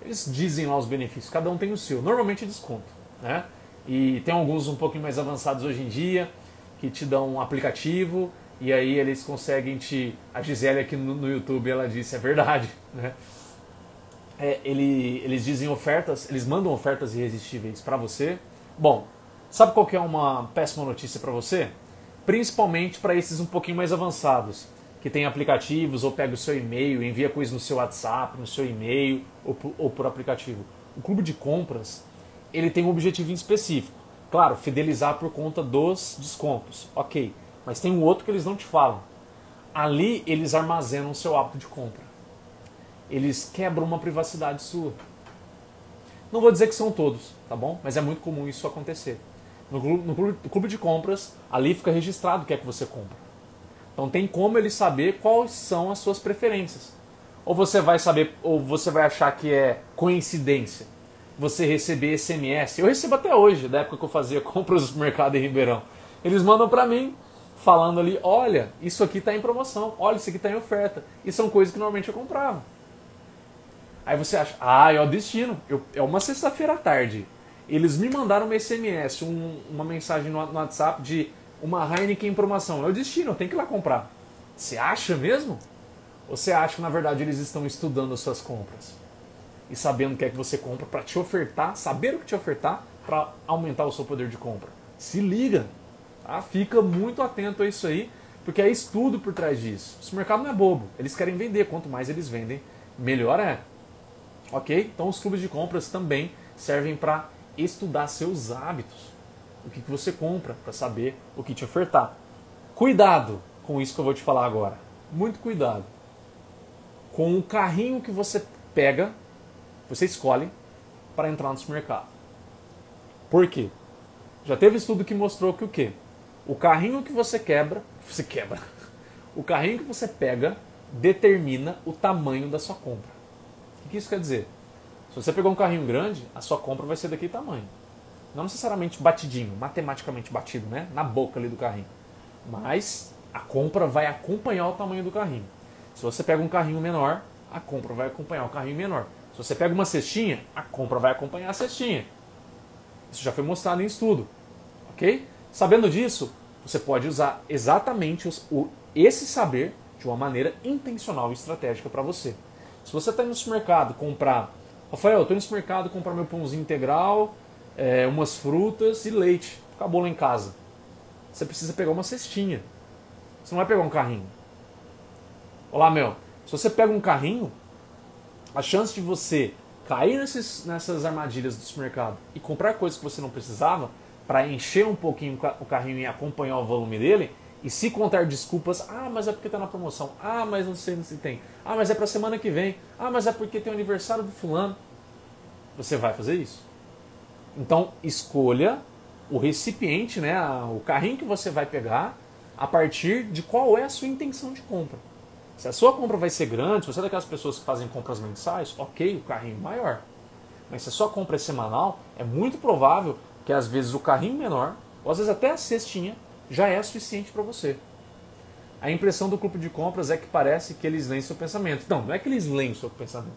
Eles dizem lá os benefícios, cada um tem o seu. Normalmente é desconto. Né? E tem alguns um pouquinho mais avançados hoje em dia, que te dão um aplicativo e aí eles conseguem te. A Gisele aqui no, no YouTube ela disse, é verdade. Né? É, ele, eles dizem ofertas, eles mandam ofertas irresistíveis para você. Bom, sabe qual que é uma péssima notícia para você? Principalmente para esses um pouquinho mais avançados, que tem aplicativos ou pega o seu e-mail, envia coisas no seu WhatsApp, no seu e-mail ou por, ou por aplicativo. O clube de compras ele tem um objetivo específico. Claro, fidelizar por conta dos descontos, ok. Mas tem um outro que eles não te falam. Ali eles armazenam o seu hábito de compra. Eles quebram uma privacidade sua. Não vou dizer que são todos, tá bom? Mas é muito comum isso acontecer. No no no clube de compras, ali fica registrado o que é que você compra. Então tem como ele saber quais são as suas preferências. Ou você vai saber, ou você vai achar que é coincidência você receber SMS. Eu recebo até hoje, da época que eu fazia compras no mercado em Ribeirão. Eles mandam para mim falando ali, olha, isso aqui está em promoção, olha, isso aqui está em oferta. E são coisas que normalmente eu comprava. Aí você acha, ah, é o destino. Eu, é uma sexta-feira à tarde. Eles me mandaram um SMS, um, uma mensagem no, no, WhatsApp de uma Heineken em promoção. É o destino, tenho que ir lá comprar. Você acha mesmo? Ou você acha que na verdade eles estão estudando as suas compras? E sabendo o que é que você compra para te ofertar, saber o que te ofertar para aumentar o seu poder de compra. Se liga! Tá? Fica muito atento a isso aí, porque é estudo por trás disso. Esse mercado não é bobo, eles querem vender, quanto mais eles vendem, melhor é. Ok? Então os clubes de compras também servem para estudar seus hábitos, o que, que você compra, para saber o que te ofertar. Cuidado com isso que eu vou te falar agora. Muito cuidado com o carrinho que você pega, você escolhe para entrar no supermercado. Por quê? Já teve estudo que mostrou que o quê? O carrinho que você quebra, você quebra. O carrinho que você pega determina o tamanho da sua compra. O que isso quer dizer? Se você pegou um carrinho grande, a sua compra vai ser daquele tamanho. Não necessariamente batidinho, matematicamente batido, né? Na boca ali do carrinho. Mas a compra vai acompanhar o tamanho do carrinho. Se você pega um carrinho menor, a compra vai acompanhar o carrinho menor. Se você pega uma cestinha, a compra vai acompanhar a cestinha. Isso já foi mostrado em estudo. Ok? Sabendo disso, você pode usar exatamente o, esse saber de uma maneira intencional e estratégica para você. Se você está no supermercado comprar, Rafael, eu estou no supermercado comprar meu pãozinho integral, é, umas frutas e leite. Acabou lá em casa. Você precisa pegar uma cestinha. Você não vai pegar um carrinho. Olá, meu. Se você pega um carrinho, a chance de você cair nesses, nessas armadilhas do supermercado e comprar coisas que você não precisava para encher um pouquinho o carrinho e acompanhar o volume dele, e se contar desculpas, ah, mas é porque está na promoção, ah, mas não sei se tem, ah, mas é para semana que vem, ah, mas é porque tem o aniversário do fulano, você vai fazer isso. Então, escolha o recipiente, né, o carrinho que você vai pegar, a partir de qual é a sua intenção de compra. Se a sua compra vai ser grande, se você é daquelas pessoas que fazem compras mensais, ok, o carrinho maior. Mas se a sua compra é semanal, é muito provável que às vezes o carrinho menor, ou às vezes até a cestinha, já é suficiente para você. A impressão do grupo de compras é que parece que eles leem seu pensamento. Não, não é que eles leem seu pensamento.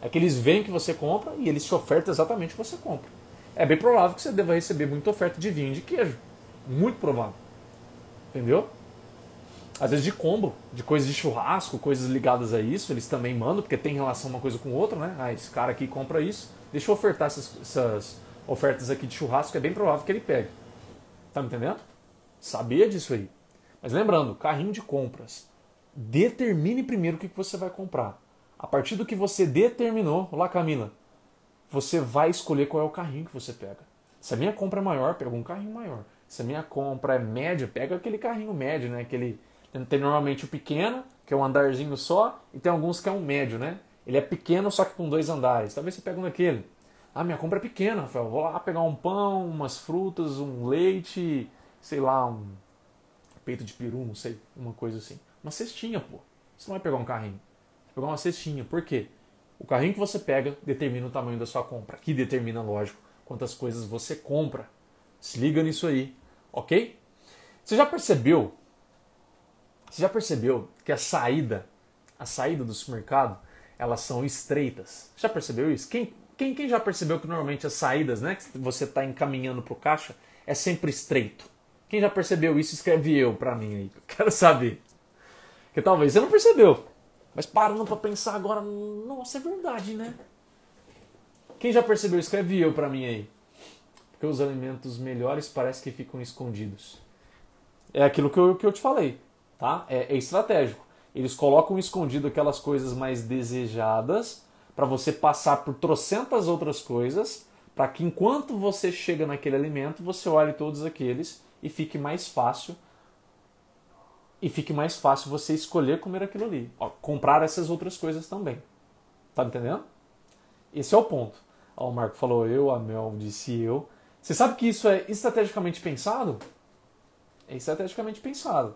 É que eles veem que você compra e eles te ofertam exatamente o que você compra. É bem provável que você deva receber muita oferta de vinho e de queijo. Muito provável. Entendeu? Às vezes de combo, de coisas de churrasco, coisas ligadas a isso, eles também mandam, porque tem relação uma coisa com outra, né? Ah, esse cara aqui compra isso, deixa eu ofertar essas, essas ofertas aqui de churrasco, é bem provável que ele pegue. Tá me entendendo? Sabia disso aí. Mas lembrando, carrinho de compras. Determine primeiro o que você vai comprar. A partir do que você determinou, lá Camila, você vai escolher qual é o carrinho que você pega. Se a minha compra é maior, pega um carrinho maior. Se a minha compra é média, pega aquele carrinho médio, né? Aquele, tem normalmente o pequeno, que é um andarzinho só, e tem alguns que é um médio, né? Ele é pequeno, só que com dois andares. Talvez você pegue um daquele. Ah, minha compra é pequena, Rafael. Vou lá pegar um pão, umas frutas, um leite, sei lá, um peito de peru, não sei, uma coisa assim. Uma cestinha, pô. Você não vai pegar um carrinho. Você vai pegar uma cestinha. Por quê? O carrinho que você pega determina o tamanho da sua compra. Que determina, lógico, quantas coisas você compra. Se liga nisso aí, ok? Você já percebeu? Você já percebeu que a saída, a saída do supermercado, elas são estreitas? Já percebeu isso? Quem, quem, quem já percebeu que normalmente as saídas, né, que você está encaminhando para o caixa, é sempre estreito? Quem já percebeu isso, escreve eu para mim aí. Quero saber. Que talvez você não percebeu. Mas parando para pensar agora, nossa, é verdade, né? Quem já percebeu, escreve eu para mim aí. Porque os alimentos melhores parece que ficam escondidos. É aquilo que eu, que eu te falei, tá? É, é estratégico. Eles colocam escondido aquelas coisas mais desejadas para você passar por trocentas outras coisas, para que enquanto você chega naquele alimento, você olhe todos aqueles e fique mais fácil e fique mais fácil você escolher comer aquilo ali. Ó, comprar essas outras coisas também. Tá entendendo? Esse é o ponto. Ó, o Marco falou eu, a Mel disse eu. Você sabe que isso é estrategicamente pensado? É estrategicamente pensado.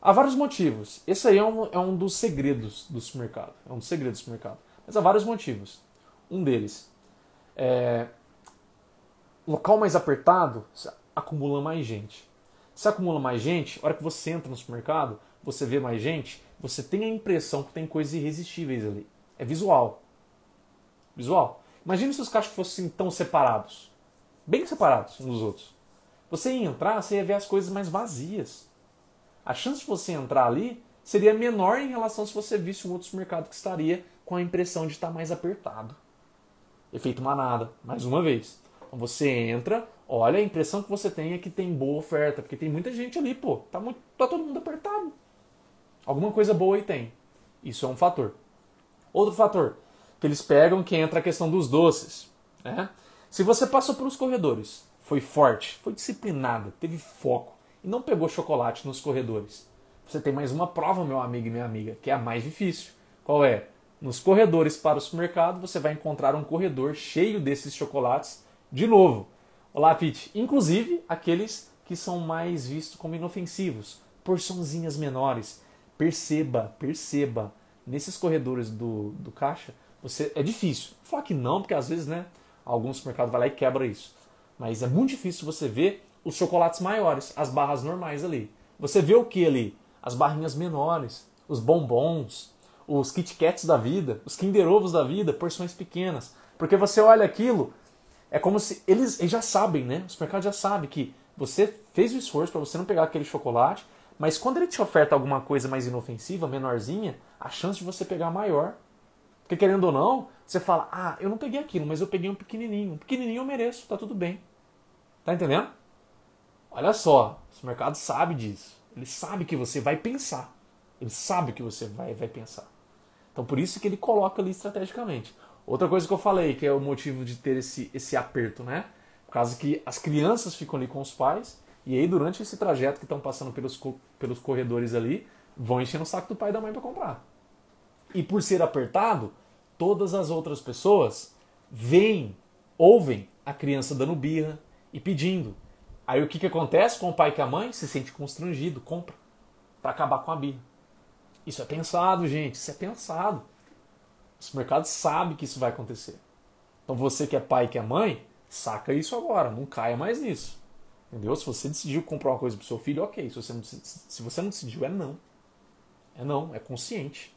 Há vários motivos. Esse aí é um, é um dos segredos do supermercado. É um dos segredos do supermercado. Mas há vários motivos. Um deles é local mais apertado acumula mais gente. Se acumula mais gente, a hora que você entra no supermercado, você vê mais gente, você tem a impressão que tem coisas irresistíveis ali. É visual. Visual. Imagina se os caixas fossem tão separados. Bem separados uns dos outros. Você ia entrar, você ia ver as coisas mais vazias. A chance de você entrar ali seria menor em relação se você visse um outro supermercado que estaria com a impressão de estar mais apertado. Efeito manada, mais uma vez. Então você entra, olha, a impressão que você tem é que tem boa oferta, porque tem muita gente ali, pô, tá, muito, tá todo mundo apertado. Alguma coisa boa aí tem. Isso é um fator. Outro fator que eles pegam que entra a questão dos doces. Né? Se você passou pelos corredores, foi forte, foi disciplinado, teve foco e não pegou chocolate nos corredores, você tem mais uma prova, meu amigo e minha amiga, que é a mais difícil. Qual é? Nos corredores para o supermercado, você vai encontrar um corredor cheio desses chocolates de novo. Olá, Pete. Inclusive aqueles que são mais vistos como inofensivos, porçãozinhas menores. Perceba, perceba, nesses corredores do, do caixa, você é difícil. Falar que não, porque às vezes, né, alguns supermercados vai lá e quebra isso. Mas é muito difícil você ver os chocolates maiores, as barras normais ali. Você vê o que ali? As barrinhas menores, os bombons, os Kit Kats da vida, os Kinder Ovos da vida, porções pequenas. Porque você olha aquilo, é como se eles, eles já sabem, né? O supermercado já sabe que você fez o esforço para você não pegar aquele chocolate, mas quando ele te oferta alguma coisa mais inofensiva, menorzinha, a chance de você pegar é maior. Porque querendo ou não, você fala: "Ah, eu não peguei aquilo, mas eu peguei um pequenininho. Um pequenininho eu mereço, tá tudo bem". Tá entendendo? Olha só, o mercado sabe disso. Ele sabe que você vai pensar. Ele sabe que você vai, vai pensar. Então por isso que ele coloca ali estrategicamente. Outra coisa que eu falei, que é o motivo de ter esse, esse aperto, né? Por causa que as crianças ficam ali com os pais, e aí durante esse trajeto que estão passando pelos, pelos corredores ali, vão enchendo o saco do pai e da mãe para comprar. E por ser apertado, todas as outras pessoas veem, ouvem a criança dando birra e pedindo. Aí o que, que acontece com o pai e com a mãe? Se sente constrangido, compra, para acabar com a birra. Isso é pensado, gente, isso é pensado. O supermercado sabe que isso vai acontecer. Então você que é pai e que é mãe, saca isso agora, não caia mais nisso. Entendeu? Se você decidiu comprar uma coisa pro seu filho, ok. Se você não, se você não decidiu, é não. É não, é consciente.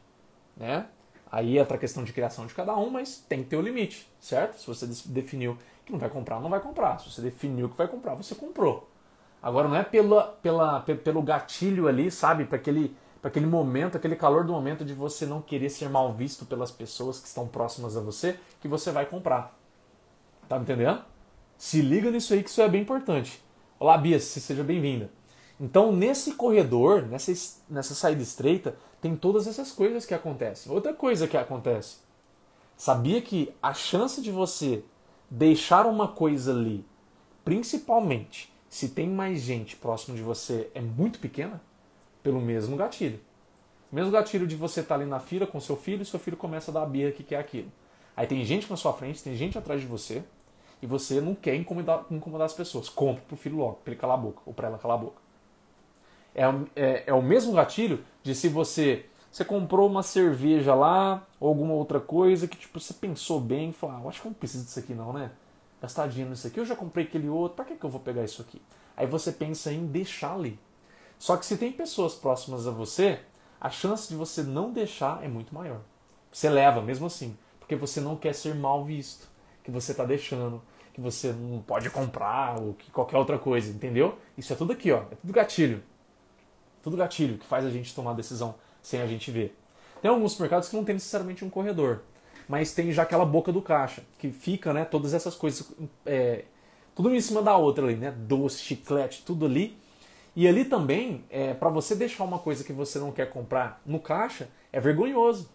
Né? Aí é a questão de criação de cada um, mas tem que ter o limite, certo? Se você definiu que não vai comprar, não vai comprar. Se você definiu que vai comprar, você comprou. Agora não é pela, pela, pelo gatilho ali, sabe? Para aquele para aquele momento, aquele calor do momento de você não querer ser mal visto pelas pessoas que estão próximas a você, que você vai comprar. Tá me entendendo? Se liga nisso aí que isso é bem importante. Olá, Bia, seja bem-vinda. Então, nesse corredor, nessa, nessa saída estreita, tem todas essas coisas que acontecem. Outra coisa que acontece. Sabia que a chance de você deixar uma coisa ali, principalmente se tem mais gente próximo de você, é muito pequena? Pelo mesmo gatilho. O mesmo gatilho de você estar tá ali na fila com seu filho e seu filho começa a dar a birra que quer aquilo. Aí tem gente na sua frente, tem gente atrás de você e você não quer incomodar, incomodar as pessoas. Compre pro filho logo, para ele calar a boca ou para ela calar a boca. É, é, é o mesmo gatilho de se você você comprou uma cerveja lá ou alguma outra coisa que tipo você pensou bem e falou, ah, eu acho que eu não preciso disso aqui não, né? gastar dinheiro nisso aqui, eu já comprei aquele outro, para que, que eu vou pegar isso aqui? Aí você pensa em deixar ali. Só que se tem pessoas próximas a você, a chance de você não deixar é muito maior. Você leva mesmo assim, porque você não quer ser mal visto, que você está deixando, que você não pode comprar ou que qualquer outra coisa, entendeu? Isso é tudo aqui, ó, é tudo gatilho. Tudo gatilho que faz a gente tomar decisão sem a gente ver. Tem alguns mercados que não tem necessariamente um corredor, mas tem já aquela boca do caixa, que fica, né, todas essas coisas, é, tudo em cima da outra ali, né, doce, chiclete, tudo ali. E ali também, é, para você deixar uma coisa que você não quer comprar no caixa, é vergonhoso.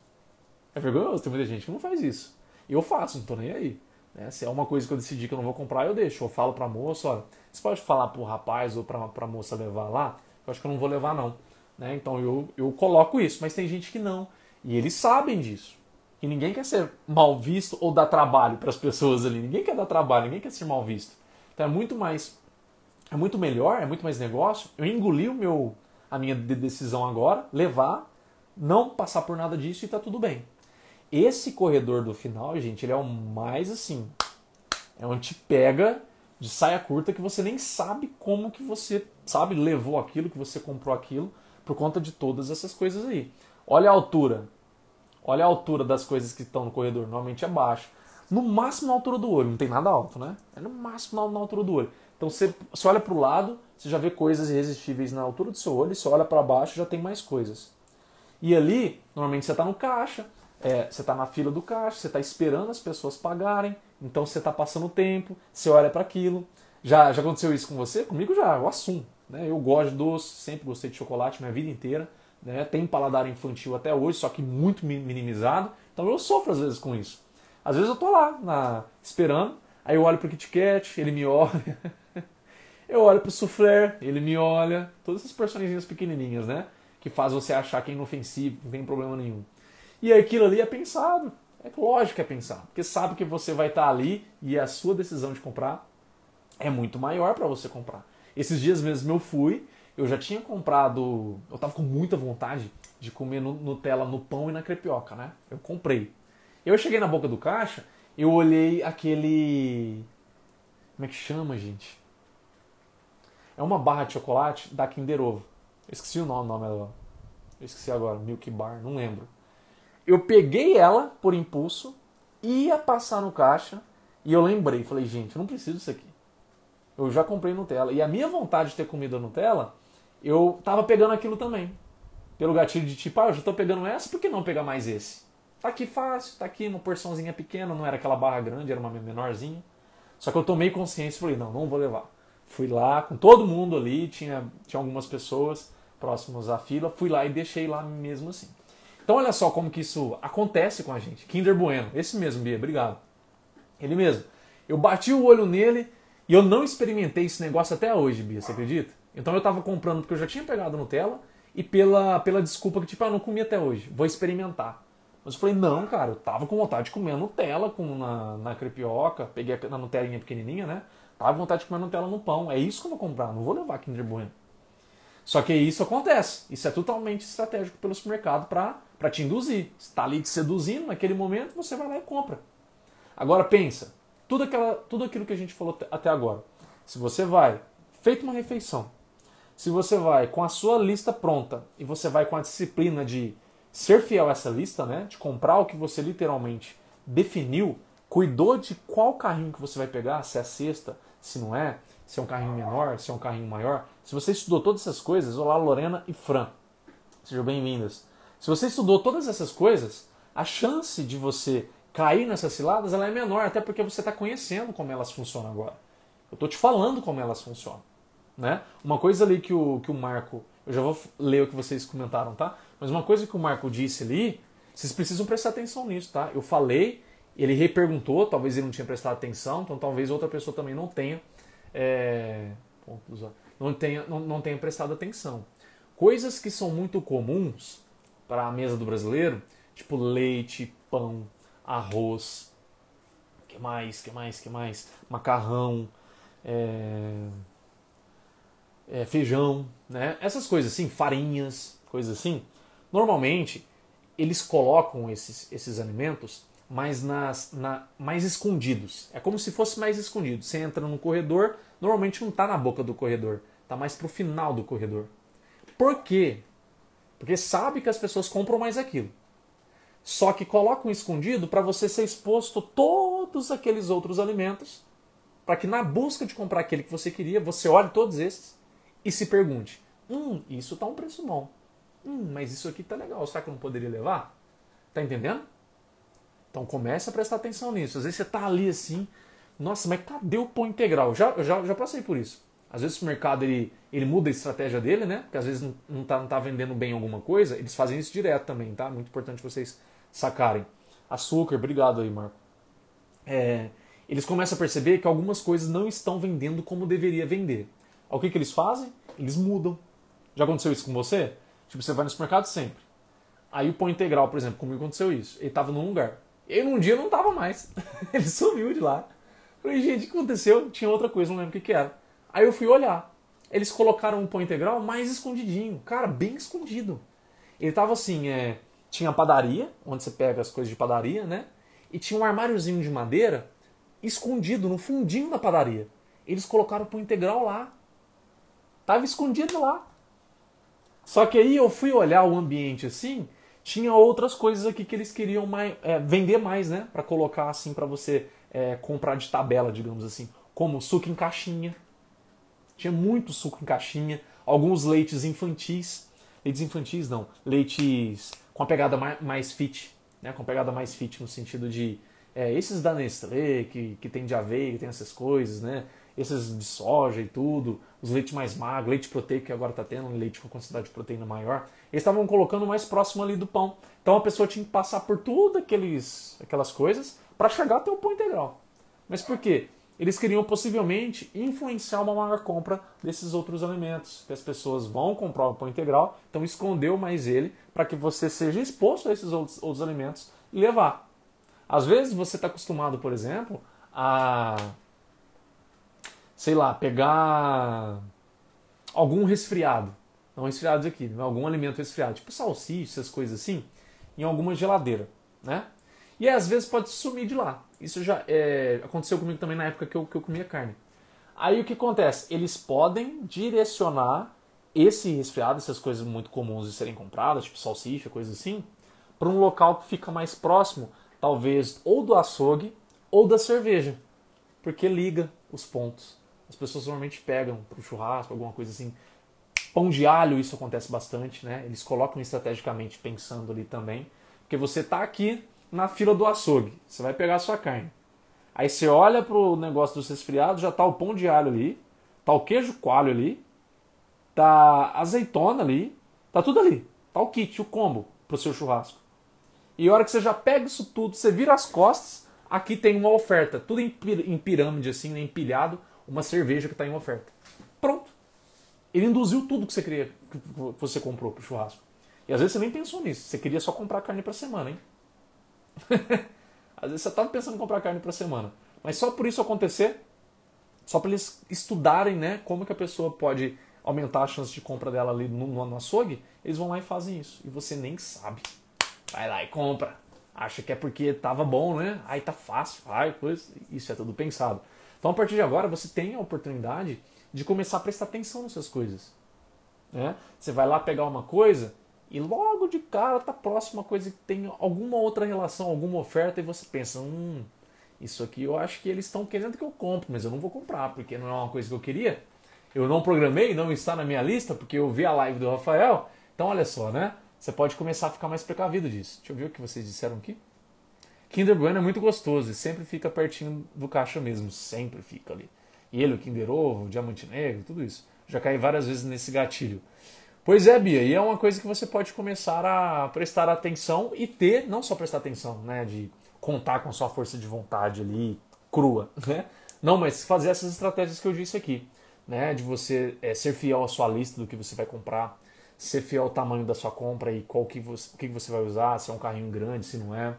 É vergonhoso, tem muita gente que não faz isso. Eu faço, não tô nem aí. Né? Se é uma coisa que eu decidi que eu não vou comprar, eu deixo. Eu falo pra moça, olha, você pode falar pro rapaz ou pra, pra moça levar lá? Eu acho que eu não vou levar não. Né? Então eu, eu coloco isso, mas tem gente que não. E eles sabem disso. Que ninguém quer ser mal visto ou dar trabalho para as pessoas ali. Ninguém quer dar trabalho, ninguém quer ser mal visto. Então é muito mais. É muito melhor, é muito mais negócio. Eu engoli o meu, a minha decisão agora, levar, não passar por nada disso e tá tudo bem. Esse corredor do final, gente, ele é o mais assim. É onde te pega de saia curta que você nem sabe como que você, sabe, levou aquilo, que você comprou aquilo, por conta de todas essas coisas aí. Olha a altura. Olha a altura das coisas que estão no corredor. Normalmente é baixo. No máximo na altura do olho. Não tem nada alto, né? É no máximo na altura do olho. Então você, você olha para o lado, você já vê coisas irresistíveis na altura do seu olho. Você olha para baixo, já tem mais coisas. E ali, normalmente você está no caixa. É, você está na fila do caixa, você está esperando as pessoas pagarem, então você está passando tempo, você olha para aquilo. Já, já aconteceu isso com você? Comigo já, eu assumo. Né? Eu gosto de doce, sempre gostei de chocolate minha vida inteira. Né? Tem paladar infantil até hoje, só que muito minimizado. Então eu sofro às vezes com isso. Às vezes eu tô lá na, esperando, aí eu olho pro Kit Kat, ele me olha. Eu olho pro soufflé, ele me olha. Todas essas personagens pequenininhas, né? Que faz você achar que é inofensivo, não tem problema nenhum. E aquilo ali é pensado. É lógico que é pensado. Porque sabe que você vai estar ali e a sua decisão de comprar é muito maior para você comprar. Esses dias mesmo eu fui, eu já tinha comprado. Eu tava com muita vontade de comer Nutella no pão e na crepioca, né? Eu comprei. Eu cheguei na boca do caixa, eu olhei aquele. Como é que chama, gente? É uma barra de chocolate da Kinder Ovo. Eu esqueci o nome, nome dela. Eu esqueci agora, Milk Bar, não lembro. Eu peguei ela por impulso, ia passar no caixa e eu lembrei, falei, gente, eu não preciso disso aqui. Eu já comprei Nutella. E a minha vontade de ter comido a Nutella, eu tava pegando aquilo também. Pelo gatilho de tipo, ah, eu já tô pegando essa, por que não pegar mais esse? Tá aqui fácil, tá aqui uma porçãozinha pequena, não era aquela barra grande, era uma menorzinha. Só que eu tomei consciência e falei, não, não vou levar. Fui lá com todo mundo ali, tinha, tinha algumas pessoas próximas à fila, fui lá e deixei lá mesmo assim. Então olha só como que isso acontece com a gente. Kinder Bueno, esse mesmo, Bia, obrigado. Ele mesmo. Eu bati o olho nele e eu não experimentei esse negócio até hoje, Bia, você acredita? Então eu tava comprando porque eu já tinha pegado Nutella e pela, pela desculpa que, tipo, ah, não comi até hoje, vou experimentar. Mas eu falei, não, cara, eu tava com vontade de comer Nutella com, na, na crepioca, peguei na Nutelinha pequenininha, né? Tava com vontade de comer Nutella no pão. É isso que eu vou comprar, não vou levar Kinder Bueno. Só que isso acontece. Isso é totalmente estratégico pelo supermercado para te induzir. Está ali te seduzindo naquele momento, você vai lá e compra. Agora pensa, tudo, aquela, tudo aquilo que a gente falou até agora. Se você vai, feito uma refeição, se você vai com a sua lista pronta e você vai com a disciplina de ser fiel a essa lista, né, de comprar o que você literalmente definiu, cuidou de qual carrinho que você vai pegar, se é sexta, se não é, se é um carrinho menor, se é um carrinho maior. Se você estudou todas essas coisas, olá Lorena e Fran, sejam bem-vindas. Se você estudou todas essas coisas, a chance de você cair nessas ciladas ela é menor, até porque você está conhecendo como elas funcionam agora. Eu estou te falando como elas funcionam. Né? Uma coisa ali que o, que o Marco, eu já vou ler o que vocês comentaram, tá? Mas uma coisa que o Marco disse ali, vocês precisam prestar atenção nisso, tá? Eu falei, ele reperguntou, talvez ele não tinha prestado atenção, então talvez outra pessoa também não tenha é, não, tenha, não, não tenha prestado atenção. Coisas que são muito comuns para a mesa do brasileiro, tipo leite, pão, arroz, que mais, que mais, que mais, macarrão, é, é, feijão, né? Essas coisas assim, farinhas, coisas assim. Normalmente eles colocam esses, esses alimentos mas nas, na, mais escondidos. É como se fosse mais escondido. Você entra no corredor, normalmente não está na boca do corredor, está mais para o final do corredor. Por quê? Porque sabe que as pessoas compram mais aquilo. Só que colocam escondido para você ser exposto todos aqueles outros alimentos, para que na busca de comprar aquele que você queria, você olhe todos esses e se pergunte: hum, isso está um preço bom. Hum, mas isso aqui tá legal, será que eu não poderia levar? Tá entendendo? Então comece a prestar atenção nisso. Às vezes você tá ali assim, nossa, mas cadê o pão integral? Já, já, já passei por isso. Às vezes o mercado ele, ele muda a estratégia dele, né? Porque às vezes não, não, tá, não tá vendendo bem alguma coisa. Eles fazem isso direto também, tá? Muito importante vocês sacarem. Açúcar, obrigado aí, Marco. É, eles começam a perceber que algumas coisas não estão vendendo como deveria vender. O que, que eles fazem? Eles mudam. Já aconteceu isso com você? Tipo, você vai no supermercado sempre. Aí o pão integral, por exemplo, comigo aconteceu isso. Ele estava num lugar. E num dia não estava mais. ele sumiu de lá. Falei, gente, o que aconteceu? Tinha outra coisa, não lembro o que, que era. Aí eu fui olhar. Eles colocaram um pão integral mais escondidinho. Cara, bem escondido. Ele tava assim, é, tinha padaria, onde você pega as coisas de padaria, né? E tinha um armáriozinho de madeira escondido no fundinho da padaria. Eles colocaram o pão integral lá. Tava escondido lá. Só que aí eu fui olhar o ambiente assim, tinha outras coisas aqui que eles queriam mais, é, vender mais, né? Para colocar assim para você é, comprar de tabela, digamos assim, como suco em caixinha. Tinha muito suco em caixinha, alguns leites infantis, leites infantis não, leites com a pegada mais, mais fit, né? Com a pegada mais fit no sentido de é, esses da Nestlé, que, que tem de aveia, que tem essas coisas, né? Esses de soja e tudo, os leites mais magros, leite proteico que agora está tendo, leite com quantidade de proteína maior, eles estavam colocando mais próximo ali do pão. Então a pessoa tinha que passar por tudo aqueles, aquelas coisas para chegar até o pão integral. Mas por quê? Eles queriam possivelmente influenciar uma maior compra desses outros alimentos, que as pessoas vão comprar o pão integral, então escondeu mais ele para que você seja exposto a esses outros, outros alimentos e levar. Às vezes você está acostumado, por exemplo, a sei lá, pegar algum resfriado, não resfriados aqui, né? algum alimento resfriado, tipo salsicha, essas coisas assim, em alguma geladeira, né? E às vezes pode sumir de lá. Isso já é, aconteceu comigo também na época que eu, que eu comia carne. Aí o que acontece? Eles podem direcionar esse resfriado, essas coisas muito comuns de serem compradas, tipo salsicha, coisas assim, para um local que fica mais próximo, talvez ou do açougue ou da cerveja, porque liga os pontos. As pessoas normalmente pegam para o churrasco, alguma coisa assim. Pão de alho, isso acontece bastante, né? Eles colocam estrategicamente pensando ali também. Porque você está aqui na fila do açougue, você vai pegar a sua carne. Aí você olha para o negócio dos resfriados, já está o pão de alho ali, tá o queijo coalho ali, tá azeitona ali, tá tudo ali. Tá o kit, o combo pro seu churrasco. E a hora que você já pega isso tudo, você vira as costas, aqui tem uma oferta, tudo em pirâmide assim, né, empilhado, uma cerveja que está em oferta. Pronto. Ele induziu tudo que você queria, que você comprou pro churrasco. E às vezes você nem pensou nisso. Você queria só comprar carne para semana, hein? às vezes você estava pensando em comprar carne para semana. Mas só por isso acontecer, só para eles estudarem, né, como que a pessoa pode aumentar a chance de compra dela ali no, no, açougue, eles vão lá e fazem isso. E você nem sabe. Vai lá e compra. Acha que é porque tava bom, né? Aí tá fácil. Ai, pois isso é tudo pensado. Então, a partir de agora, você tem a oportunidade de começar a prestar atenção nessas coisas. Né? Você vai lá pegar uma coisa e logo de cara está próximo a coisa que tem alguma outra relação, alguma oferta, e você pensa, hum, isso aqui eu acho que eles estão querendo que eu compre, mas eu não vou comprar, porque não é uma coisa que eu queria. Eu não programei, não está na minha lista, porque eu vi a live do Rafael. Então, olha só, né? Você pode começar a ficar mais precavido disso. Deixa eu ver o que vocês disseram aqui. Kinder Bueno é muito gostoso e sempre fica pertinho do caixa mesmo, sempre fica ali. E ele, o Kinder Ovo, o Diamante Negro, tudo isso. Já caí várias vezes nesse gatilho. Pois é, Bia, e é uma coisa que você pode começar a prestar atenção e ter, não só prestar atenção, né, de contar com sua força de vontade ali, crua, né? Não, mas fazer essas estratégias que eu disse aqui, né, de você é, ser fiel à sua lista do que você vai comprar, ser fiel ao tamanho da sua compra e qual que você, o que você vai usar, se é um carrinho grande, se não é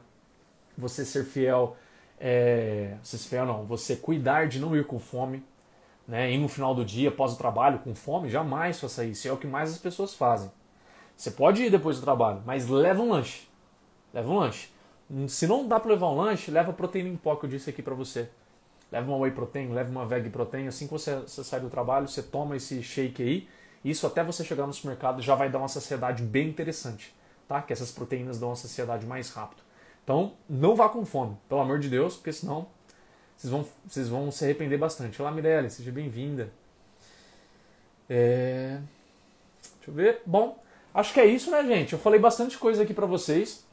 você ser fiel, é, você ser fiel não, você cuidar de não ir com fome, né? No final do dia, após o trabalho, com fome, jamais faça isso. É o que mais as pessoas fazem. Você pode ir depois do trabalho, mas leva um lanche. Leva um lanche. Se não dá para levar um lanche, leva proteína em pó que eu disse aqui para você. Leva uma whey protein, leva uma veg protein. Assim que você, você sai do trabalho, você toma esse shake aí. Isso até você chegar no supermercado já vai dar uma saciedade bem interessante, tá? Que essas proteínas dão uma saciedade mais rápido. Então, não vá com fome, pelo amor de Deus, porque senão vocês vão, vocês vão se arrepender bastante. Olá, Mirelle, seja bem-vinda. É... Deixa eu ver. Bom, acho que é isso, né, gente? Eu falei bastante coisa aqui para vocês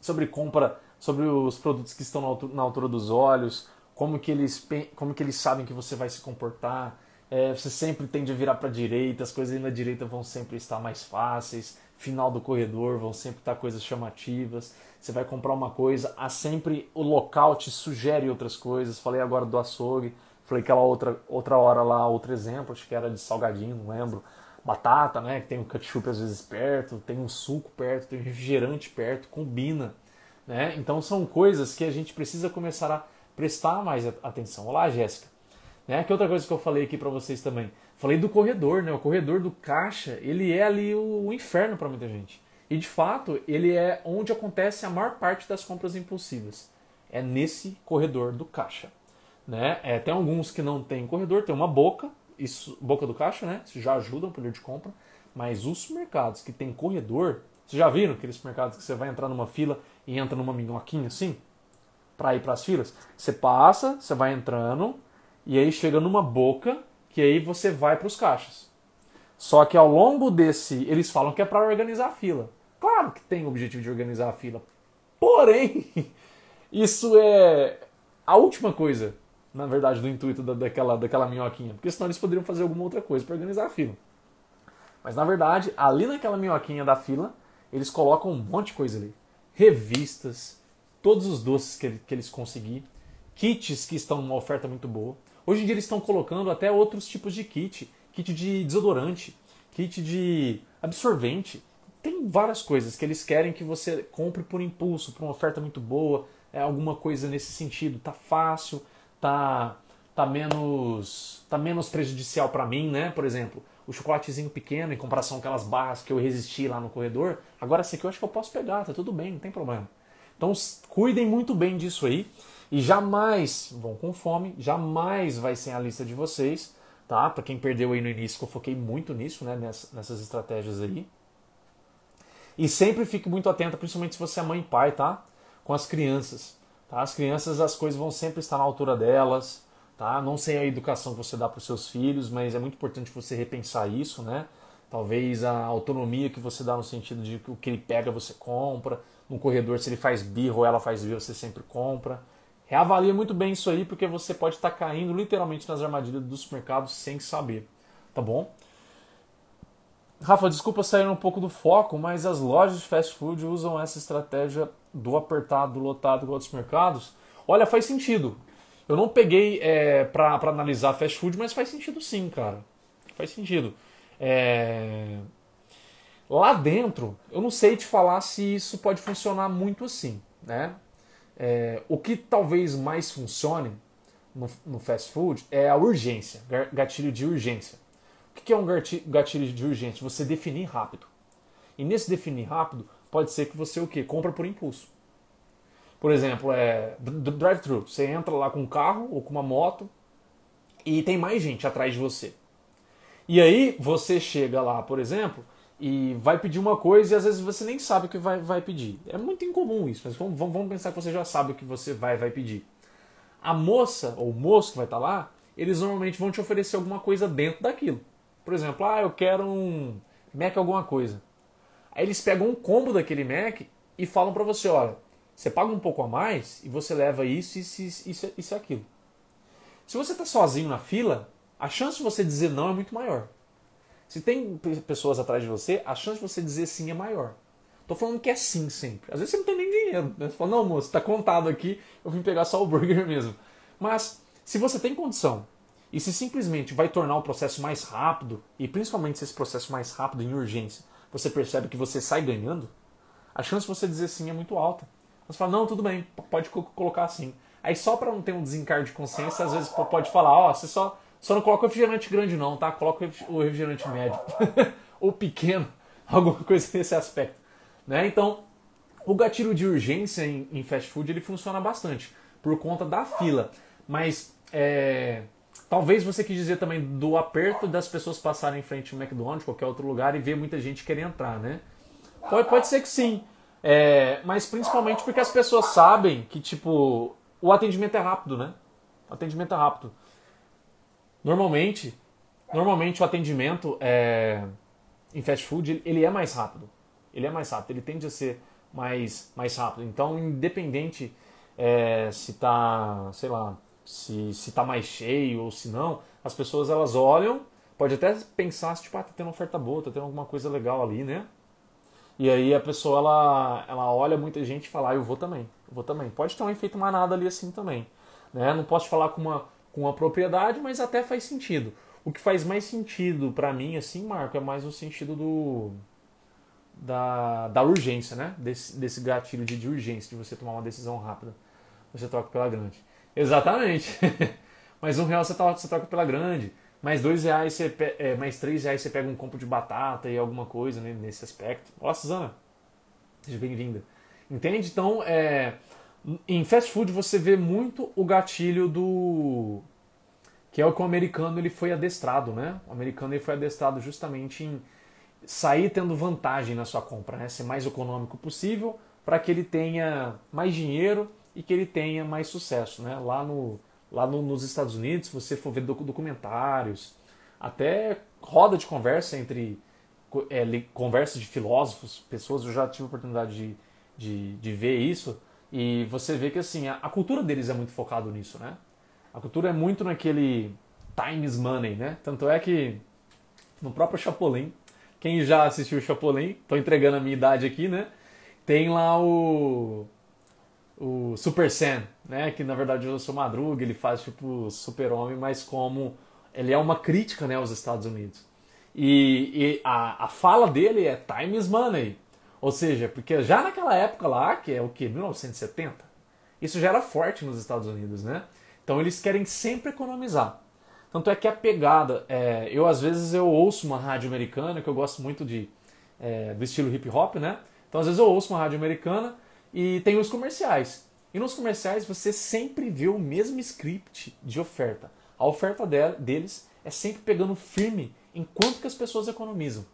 sobre compra, sobre os produtos que estão na altura dos olhos, como que eles, como que eles sabem que você vai se comportar. É, você sempre tende a virar para direita, as coisas na direita vão sempre estar mais fáceis, final do corredor vão sempre estar coisas chamativas. Você vai comprar uma coisa, há sempre o local te sugere outras coisas. Falei agora do açougue, falei aquela outra, outra hora lá, outro exemplo, acho que era de salgadinho, não lembro. Batata, né? Que tem um ketchup às vezes perto, tem um suco perto, tem um refrigerante perto, combina. Né? Então são coisas que a gente precisa começar a prestar mais atenção. Olá, Jéssica. Né? Que outra coisa que eu falei aqui para vocês também. Falei do corredor, né? O corredor do caixa, ele é ali o, inferno para muita gente. E de fato, ele é onde acontece a maior parte das compras impulsivas. É nesse corredor do caixa. Né? É, tem alguns que não tem corredor, tem uma boca, isso, boca do caixa, né? Isso já ajuda o poder de compra. Mas os supermercados que tem corredor, vocês já viram aqueles supermercados que você vai entrar numa fila e entra numa minhoquinha assim? para ir para as filas. Você passa, você vai entrando e aí chega numa boca que aí você vai para os caixas. Só que ao longo desse, eles falam que é para organizar a fila. Claro que tem o objetivo de organizar a fila. Porém, isso é a última coisa, na verdade, do intuito da, daquela, daquela minhoquinha. Porque senão eles poderiam fazer alguma outra coisa para organizar a fila. Mas na verdade, ali naquela minhoquinha da fila, eles colocam um monte de coisa ali. Revistas, todos os doces que, que eles conseguirem, kits que estão numa oferta muito boa. Hoje em dia eles estão colocando até outros tipos de kit, kit de desodorante, kit de absorvente. Tem várias coisas que eles querem que você compre por impulso, por uma oferta muito boa, é alguma coisa nesse sentido. Tá fácil, tá tá menos tá menos prejudicial para mim, né? Por exemplo, o chocolatezinho pequeno em comparação com aquelas barras que eu resisti lá no corredor, agora esse aqui eu acho que eu posso pegar, tá tudo bem, não tem problema. Então cuidem muito bem disso aí e jamais vão com fome, jamais vai ser a lista de vocês, tá? Para quem perdeu aí no início, que eu foquei muito nisso, né? Nessas estratégias aí. E sempre fique muito atento, principalmente se você é mãe e pai, tá? Com as crianças, tá? As crianças, as coisas vão sempre estar na altura delas, tá? Não sei a educação que você dá para os seus filhos, mas é muito importante você repensar isso, né? Talvez a autonomia que você dá no sentido de que o que ele pega você compra, no corredor, se ele faz birro ou ela faz birro, você sempre compra. Reavalia muito bem isso aí, porque você pode estar caindo literalmente nas armadilhas dos supermercados sem saber, tá bom? Rafa, desculpa sair um pouco do foco, mas as lojas de fast food usam essa estratégia do apertado, do lotado igual dos mercados. Olha, faz sentido. Eu não peguei é, para analisar fast food, mas faz sentido sim, cara. Faz sentido. É... Lá dentro, eu não sei te falar se isso pode funcionar muito assim, né? É, o que talvez mais funcione no, no, fast food é a urgência, gatilho de urgência. O que é um gatilho de urgência? Você definir rápido. E nesse definir rápido, pode ser que você o quê? Compra por impulso. Por exemplo, é drive-thru. Você entra lá com um carro ou com uma moto e tem mais gente atrás de você. E aí você chega lá, por exemplo, e vai pedir uma coisa e às vezes você nem sabe o que vai, vai pedir. É muito incomum isso, mas vamos, vamos pensar que você já sabe o que você vai, vai pedir. A moça ou o moço que vai estar lá, eles normalmente vão te oferecer alguma coisa dentro daquilo. Por exemplo, ah, eu quero um Mac alguma coisa. Aí eles pegam um combo daquele Mac e falam para você, olha, você paga um pouco a mais e você leva isso, isso, isso, isso aquilo. Se você está sozinho na fila, a chance de você dizer não é muito maior. Se tem pessoas atrás de você, a chance de você dizer sim é maior. Tô falando que é sim sempre. Às vezes você não tem nem dinheiro. Né? Você fala, não, moço, tá contado aqui, eu vim pegar só o burger mesmo. Mas, se você tem condição e se simplesmente vai tornar o processo mais rápido, e principalmente se esse processo mais rápido em urgência, você percebe que você sai ganhando, a chance de você dizer sim é muito alta. Você fala, não, tudo bem, pode colocar assim. Aí só para não ter um desencargo de consciência, às vezes pode falar, ó, oh, você só só não coloca o refrigerante grande não, tá? Coloca o refrigerante médio. Ou pequeno. Alguma coisa nesse aspecto. Né? Então, O gatilho de urgência em, em fast food ele funciona bastante por conta da fila, mas é, talvez você quis dizer também do aperto das pessoas passarem em frente ao McDonald's, qualquer outro lugar e ver muita gente querer entrar, né? Pode, pode ser que sim, é, mas principalmente porque as pessoas sabem que tipo o atendimento é rápido, né? O atendimento é rápido. Normalmente, normalmente o atendimento é, em fast food ele é mais rápido. Ele é mais rápido, ele tende a ser mais, mais rápido. Então, independente é, se tá, sei lá, se, se tá mais cheio ou se não, as pessoas elas olham, pode até pensar, tipo, ah, tá tendo uma oferta boa, tá tendo alguma coisa legal ali, né? E aí a pessoa ela, ela olha muita gente e fala, ah, eu vou também, eu vou também. Pode ter um efeito manada ali assim também. Né? Não posso falar com uma, com uma propriedade, mas até faz sentido. O que faz mais sentido para mim, assim, Marco, é mais o sentido do da, da urgência, né? Desse, desse gatilho de, de urgência, de você tomar uma decisão rápida. Você troca pela grande. Exatamente. mais um real você, troca, você troca pela grande. Mais dois reais, você, é, mais três reais você pega um copo de batata e alguma coisa né, nesse aspecto. Olá, Suzana. Seja bem-vinda. Entende? Então, é, em fast food você vê muito o gatilho do que é o que o americano ele foi adestrado, né? O americano ele foi adestrado justamente em sair tendo vantagem na sua compra, né? Ser mais econômico possível para que ele tenha mais dinheiro e que ele tenha mais sucesso, né? Lá no lá no, nos Estados Unidos, se você for ver documentários, até roda de conversa entre é, conversas de filósofos, pessoas, eu já tive a oportunidade de, de, de ver isso, e você vê que assim, a, a, cultura deles é muito focado nisso, né? A cultura é muito naquele time is money, né? Tanto é que no próprio Chapolin, quem já assistiu o Chapolin, tô entregando a minha idade aqui, né? Tem lá o o Super Sam, né? Que na verdade eu sou Madruga, ele faz tipo Super-Homem, mas como ele é uma crítica, né, aos Estados Unidos. E, e a, a fala dele é time is money. Ou seja, porque já naquela época lá, que é o que? 1970, isso já era forte nos Estados Unidos, né? Então eles querem sempre economizar. Tanto é que a pegada, é, eu às vezes eu ouço uma rádio americana, que eu gosto muito de, é, do estilo hip hop, né? Então às vezes eu ouço uma rádio americana e tem os comerciais. E nos comerciais você sempre vê o mesmo script de oferta. A oferta deles é sempre pegando firme enquanto que as pessoas economizam.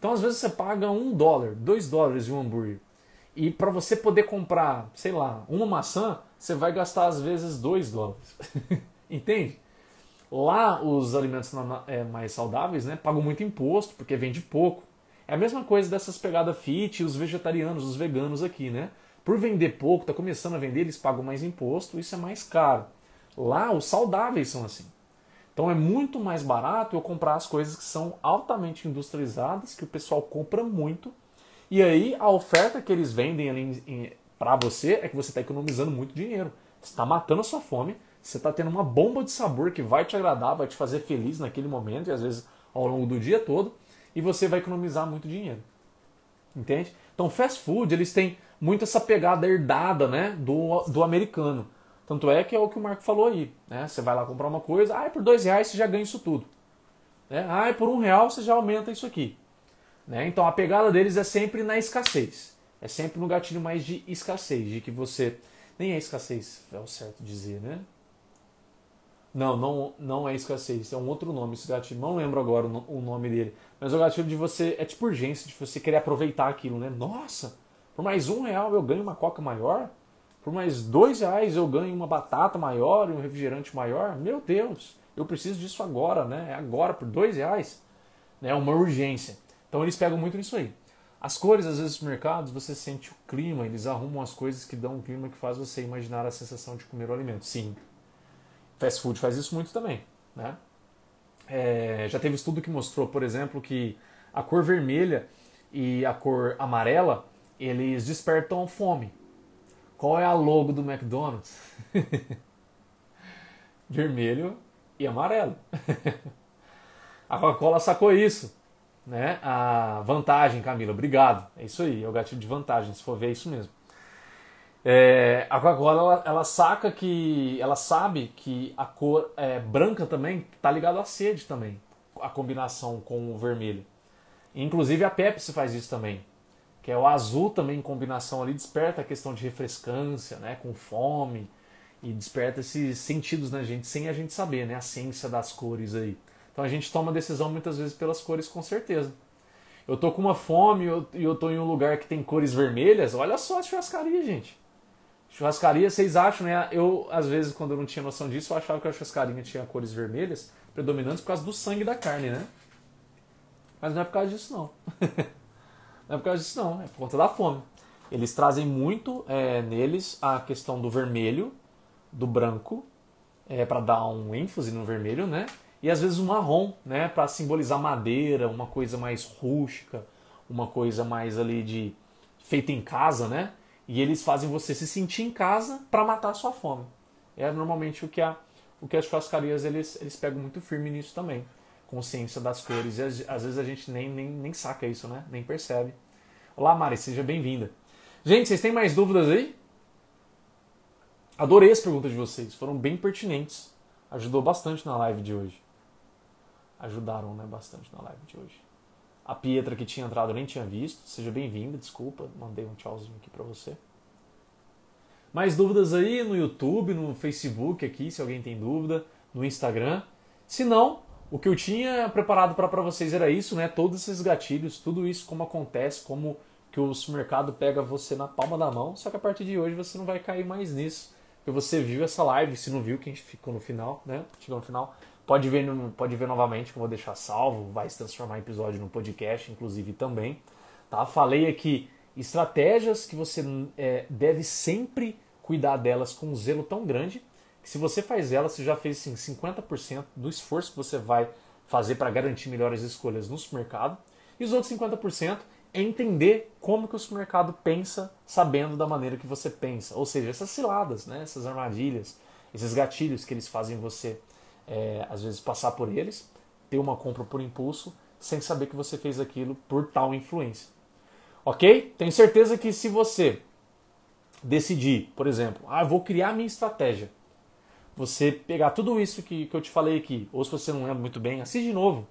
Então, às vezes, você paga um dólar, dois dólares de um hambúrguer. E para você poder comprar, sei lá, uma maçã, você vai gastar às vezes dois dólares. Entende? Lá, os alimentos é, mais saudáveis né, pagam muito imposto, porque vende pouco. É a mesma coisa dessas pegadas fit, os vegetarianos, os veganos aqui, né? Por vender pouco, tá começando a vender, eles pagam mais imposto, isso é mais caro. Lá, os saudáveis são assim. Então é muito mais barato eu comprar as coisas que são altamente industrializadas, que o pessoal compra muito. E aí a oferta que eles vendem para você é que você está economizando muito dinheiro. Você está matando a sua fome, você está tendo uma bomba de sabor que vai te agradar, vai te fazer feliz naquele momento e às vezes ao longo do dia todo, e você vai economizar muito dinheiro. Entende? Então, fast food, eles têm muito essa pegada herdada né, do, do americano. Tanto é que é o que o Marco falou aí. Né? Você vai lá comprar uma coisa, ah, por dois reais você já ganha isso tudo. Né? Ah, por um real você já aumenta isso aqui. Né? Então a pegada deles é sempre na escassez. É sempre no gatilho mais de escassez, de que você. Nem é escassez, é o certo dizer, né? Não, não, não é escassez, é um outro nome esse gatilho. Não lembro agora o nome dele. Mas o gatilho de você. É tipo urgência, de você querer aproveitar aquilo, né? Nossa, por mais um real eu ganho uma coca maior? por mais dois reais eu ganho uma batata maior e um refrigerante maior, meu Deus, eu preciso disso agora, né? É agora, por dois reais. É uma urgência. Então eles pegam muito nisso aí. As cores, às vezes, nos mercados, você sente o clima, eles arrumam as coisas que dão um clima que faz você imaginar a sensação de comer o alimento. Sim. Fast food faz isso muito também, né? É, já teve estudo que mostrou, por exemplo, que a cor vermelha e a cor amarela, eles despertam fome. Qual é a logo do McDonald's? Vermelho e amarelo. a Coca-Cola sacou isso. Né? A vantagem, Camila, obrigado. É isso aí, é o gatilho de vantagem, se for ver é isso mesmo. É, a Coca-Cola ela, ela, saca que ela sabe que a cor é, branca também está ligada à sede também, a combinação com o vermelho. Inclusive a Pepsi faz isso também que é o azul também em combinação ali, desperta a questão de refrescância, né, com fome, e desperta esses sentidos na gente sem a gente saber, né, a ciência das cores aí. Então a gente toma decisão muitas vezes pelas cores com certeza. Eu tô com uma fome e eu, eu tô em um lugar que tem cores vermelhas, olha só a churrascaria, gente. Churrascaria, vocês acham, né? Eu, às vezes, quando eu não tinha noção disso, eu achava que a churrascaria tinha cores vermelhas predominantes por causa do sangue da carne, né? Mas não é por causa disso, não. não é por causa disso, não. É por conta da fome. Eles trazem muito é, neles a questão do vermelho, do branco, é, para dar um ênfase no vermelho, né? E às vezes um marrom, né? Para simbolizar madeira, uma coisa mais rústica, uma coisa mais ali de feita em casa, né? E eles fazem você se sentir em casa para matar a sua fome. É normalmente o que, a, o que as churrascarias eles, eles pegam muito firme nisso também. Consciência das cores. E às, às vezes a gente nem, nem, nem saca isso, né? Nem percebe. Olá, Mari, seja bem-vinda. Gente, vocês têm mais dúvidas aí? Adorei as perguntas de vocês, foram bem pertinentes. Ajudou bastante na live de hoje. Ajudaram, né, bastante na live de hoje. A Pietra que tinha entrado eu nem tinha visto. Seja bem-vinda, desculpa, mandei um tchauzinho aqui para você. Mais dúvidas aí no YouTube, no Facebook aqui, se alguém tem dúvida, no Instagram. Se não, o que eu tinha preparado para vocês era isso, né? Todos esses gatilhos, tudo isso como acontece, como que o supermercado pega você na palma da mão, só que a partir de hoje você não vai cair mais nisso. Porque você viu essa live, se não viu, quem ficou no final, né? Chegou no final, Pode ver, pode ver novamente, que eu vou deixar salvo, vai se transformar em episódio no podcast, inclusive também. Tá? Falei aqui estratégias que você é, deve sempre cuidar delas com um zelo tão grande que se você faz elas, você já fez assim, 50% do esforço que você vai fazer para garantir melhores escolhas no supermercado. E os outros 50% é entender como que o supermercado pensa, sabendo da maneira que você pensa. Ou seja, essas ciladas, né? essas armadilhas, esses gatilhos que eles fazem você é, às vezes passar por eles, ter uma compra por impulso, sem saber que você fez aquilo por tal influência. Ok? Tenho certeza que se você decidir, por exemplo, ah, vou criar minha estratégia, você pegar tudo isso que, que eu te falei aqui, ou se você não lembra muito bem, assiste de novo,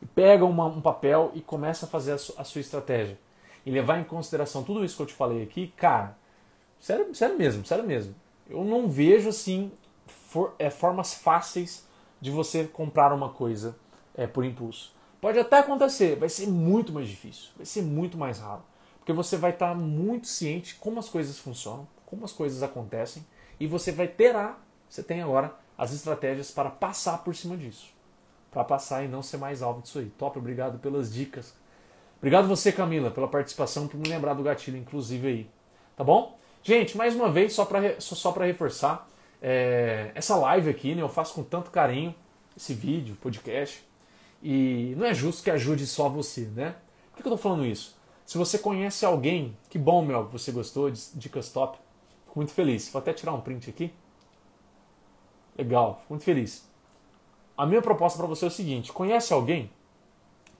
e pega uma, um papel e começa a fazer a, su, a sua estratégia. E levar em consideração tudo isso que eu te falei aqui, cara, sério, sério mesmo, sério mesmo. Eu não vejo assim for, é, formas fáceis de você comprar uma coisa é, por impulso. Pode até acontecer, vai ser muito mais difícil, vai ser muito mais raro. Porque você vai estar muito ciente como as coisas funcionam, como as coisas acontecem, e você vai terá, você tem agora as estratégias para passar por cima disso. Para passar e não ser mais alvo disso aí. Top, obrigado pelas dicas. Obrigado você, Camila, pela participação, por me lembrar do gatilho, inclusive aí. Tá bom? Gente, mais uma vez, só para só, só reforçar, é, essa live aqui, né, eu faço com tanto carinho, esse vídeo, podcast, e não é justo que ajude só você, né? Por que eu tô falando isso? Se você conhece alguém, que bom, meu, você gostou de dicas top, fico muito feliz. Vou até tirar um print aqui. Legal, fico muito feliz. A minha proposta para você é o seguinte: conhece alguém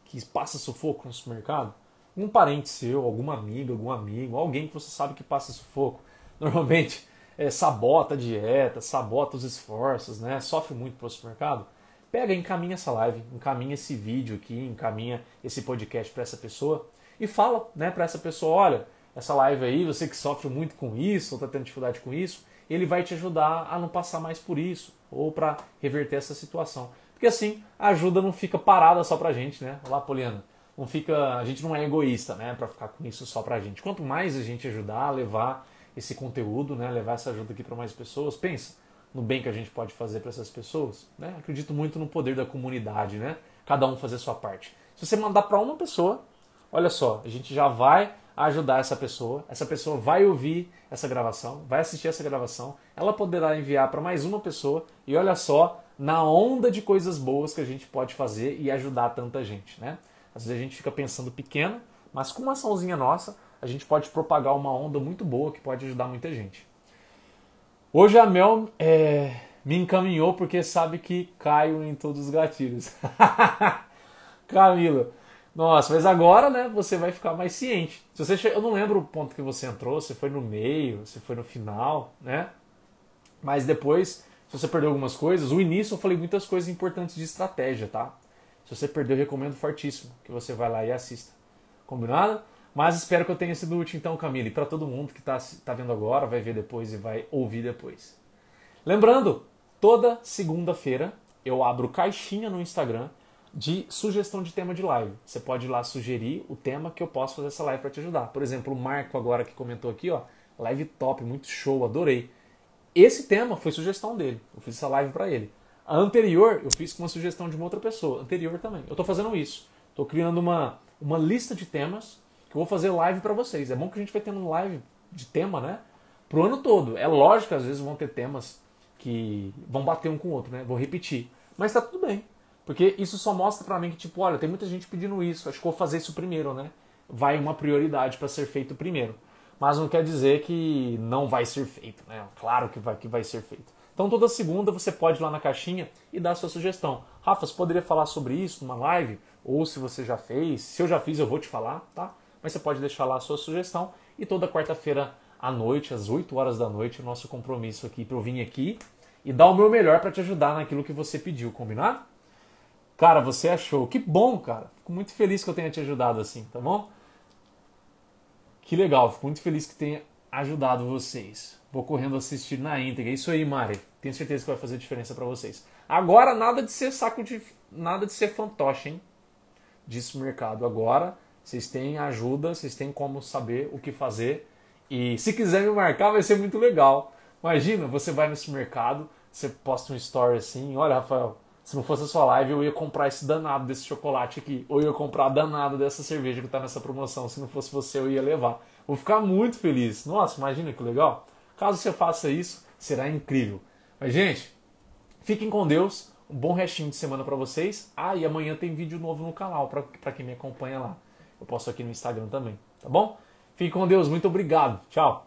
que passa sufoco no supermercado? Um parente seu, alguma amiga, algum amigo, alguém que você sabe que passa sufoco. Normalmente é, sabota a dieta, sabota os esforços, né? sofre muito para o supermercado, pega encaminha essa live, encaminha esse vídeo aqui, encaminha esse podcast para essa pessoa e fala né, para essa pessoa, olha, essa live aí, você que sofre muito com isso, ou está tendo dificuldade com isso, ele vai te ajudar a não passar mais por isso, ou para reverter essa situação. Porque assim, a ajuda não fica parada só pra gente, né? Olá, Poliana. Não fica, a gente não é egoísta, né, para ficar com isso só pra gente. Quanto mais a gente ajudar a levar esse conteúdo, né, levar essa ajuda aqui para mais pessoas. Pensa no bem que a gente pode fazer para essas pessoas. Né? Acredito muito no poder da comunidade, né? Cada um fazer a sua parte. Se você mandar para uma pessoa, olha só, a gente já vai ajudar essa pessoa. Essa pessoa vai ouvir essa gravação, vai assistir essa gravação. Ela poderá enviar para mais uma pessoa e olha só na onda de coisas boas que a gente pode fazer e ajudar tanta gente, né? Às vezes a gente fica pensando pequeno, mas com uma açãozinha nossa a gente pode propagar uma onda muito boa que pode ajudar muita gente. Hoje a Mel é, me encaminhou porque sabe que caio em todos os gatilhos. Camila, nossa, mas agora, né, você vai ficar mais ciente. Se você che... Eu não lembro o ponto que você entrou, se foi no meio, se foi no final, né? Mas depois, se você perdeu algumas coisas, o início eu falei muitas coisas importantes de estratégia, tá? Se você perdeu, eu recomendo fortíssimo que você vá lá e assista. Combinado? Mas espero que eu tenha sido útil então, Camille, para todo mundo que está tá vendo agora, vai ver depois e vai ouvir depois. Lembrando, toda segunda-feira eu abro caixinha no Instagram de sugestão de tema de live. Você pode ir lá sugerir o tema que eu posso fazer essa live para te ajudar. Por exemplo, o Marco agora que comentou aqui, ó, live top, muito show, adorei. Esse tema foi sugestão dele. Eu fiz essa live para ele. A anterior eu fiz com uma sugestão de uma outra pessoa. Anterior também. Eu estou fazendo isso. Estou criando uma, uma lista de temas eu vou fazer live para vocês. É bom que a gente vai tendo live de tema, né? Pro ano todo. É lógico que às vezes vão ter temas que vão bater um com o outro, né? Vou repetir. Mas tá tudo bem. Porque isso só mostra para mim que, tipo, olha, tem muita gente pedindo isso, acho que vou fazer isso primeiro, né? Vai uma prioridade para ser feito primeiro. Mas não quer dizer que não vai ser feito, né? Claro que vai, que vai ser feito. Então toda segunda você pode ir lá na caixinha e dar a sua sugestão. Rafa, você poderia falar sobre isso numa live? Ou se você já fez, se eu já fiz eu vou te falar, tá? Mas você pode deixar lá a sua sugestão e toda quarta-feira à noite, às 8 horas da noite, o nosso compromisso aqui para eu vir aqui e dar o meu melhor para te ajudar naquilo que você pediu, combinado? Cara, você achou. Que bom, cara. Fico muito feliz que eu tenha te ajudado assim, tá bom? Que legal, fico muito feliz que tenha ajudado vocês. Vou correndo assistir na íntegra. É isso aí, Mari. Tenho certeza que vai fazer diferença para vocês. Agora, nada de ser saco de. Nada de ser fantoche, hein? Disse o mercado. Agora, vocês têm ajuda, vocês têm como saber o que fazer. E se quiser me marcar, vai ser muito legal. Imagina, você vai nesse mercado, você posta um story assim: olha, Rafael, se não fosse a sua live, eu ia comprar esse danado desse chocolate aqui. Ou eu ia comprar danado dessa cerveja que está nessa promoção. Se não fosse você, eu ia levar. Vou ficar muito feliz. Nossa, imagina que legal. Caso você faça isso, será incrível. Mas, gente, fiquem com Deus. Um bom restinho de semana para vocês. Ah, e amanhã tem vídeo novo no canal para quem me acompanha lá. Eu posto aqui no Instagram também, tá bom? Fiquem com Deus. Muito obrigado. Tchau.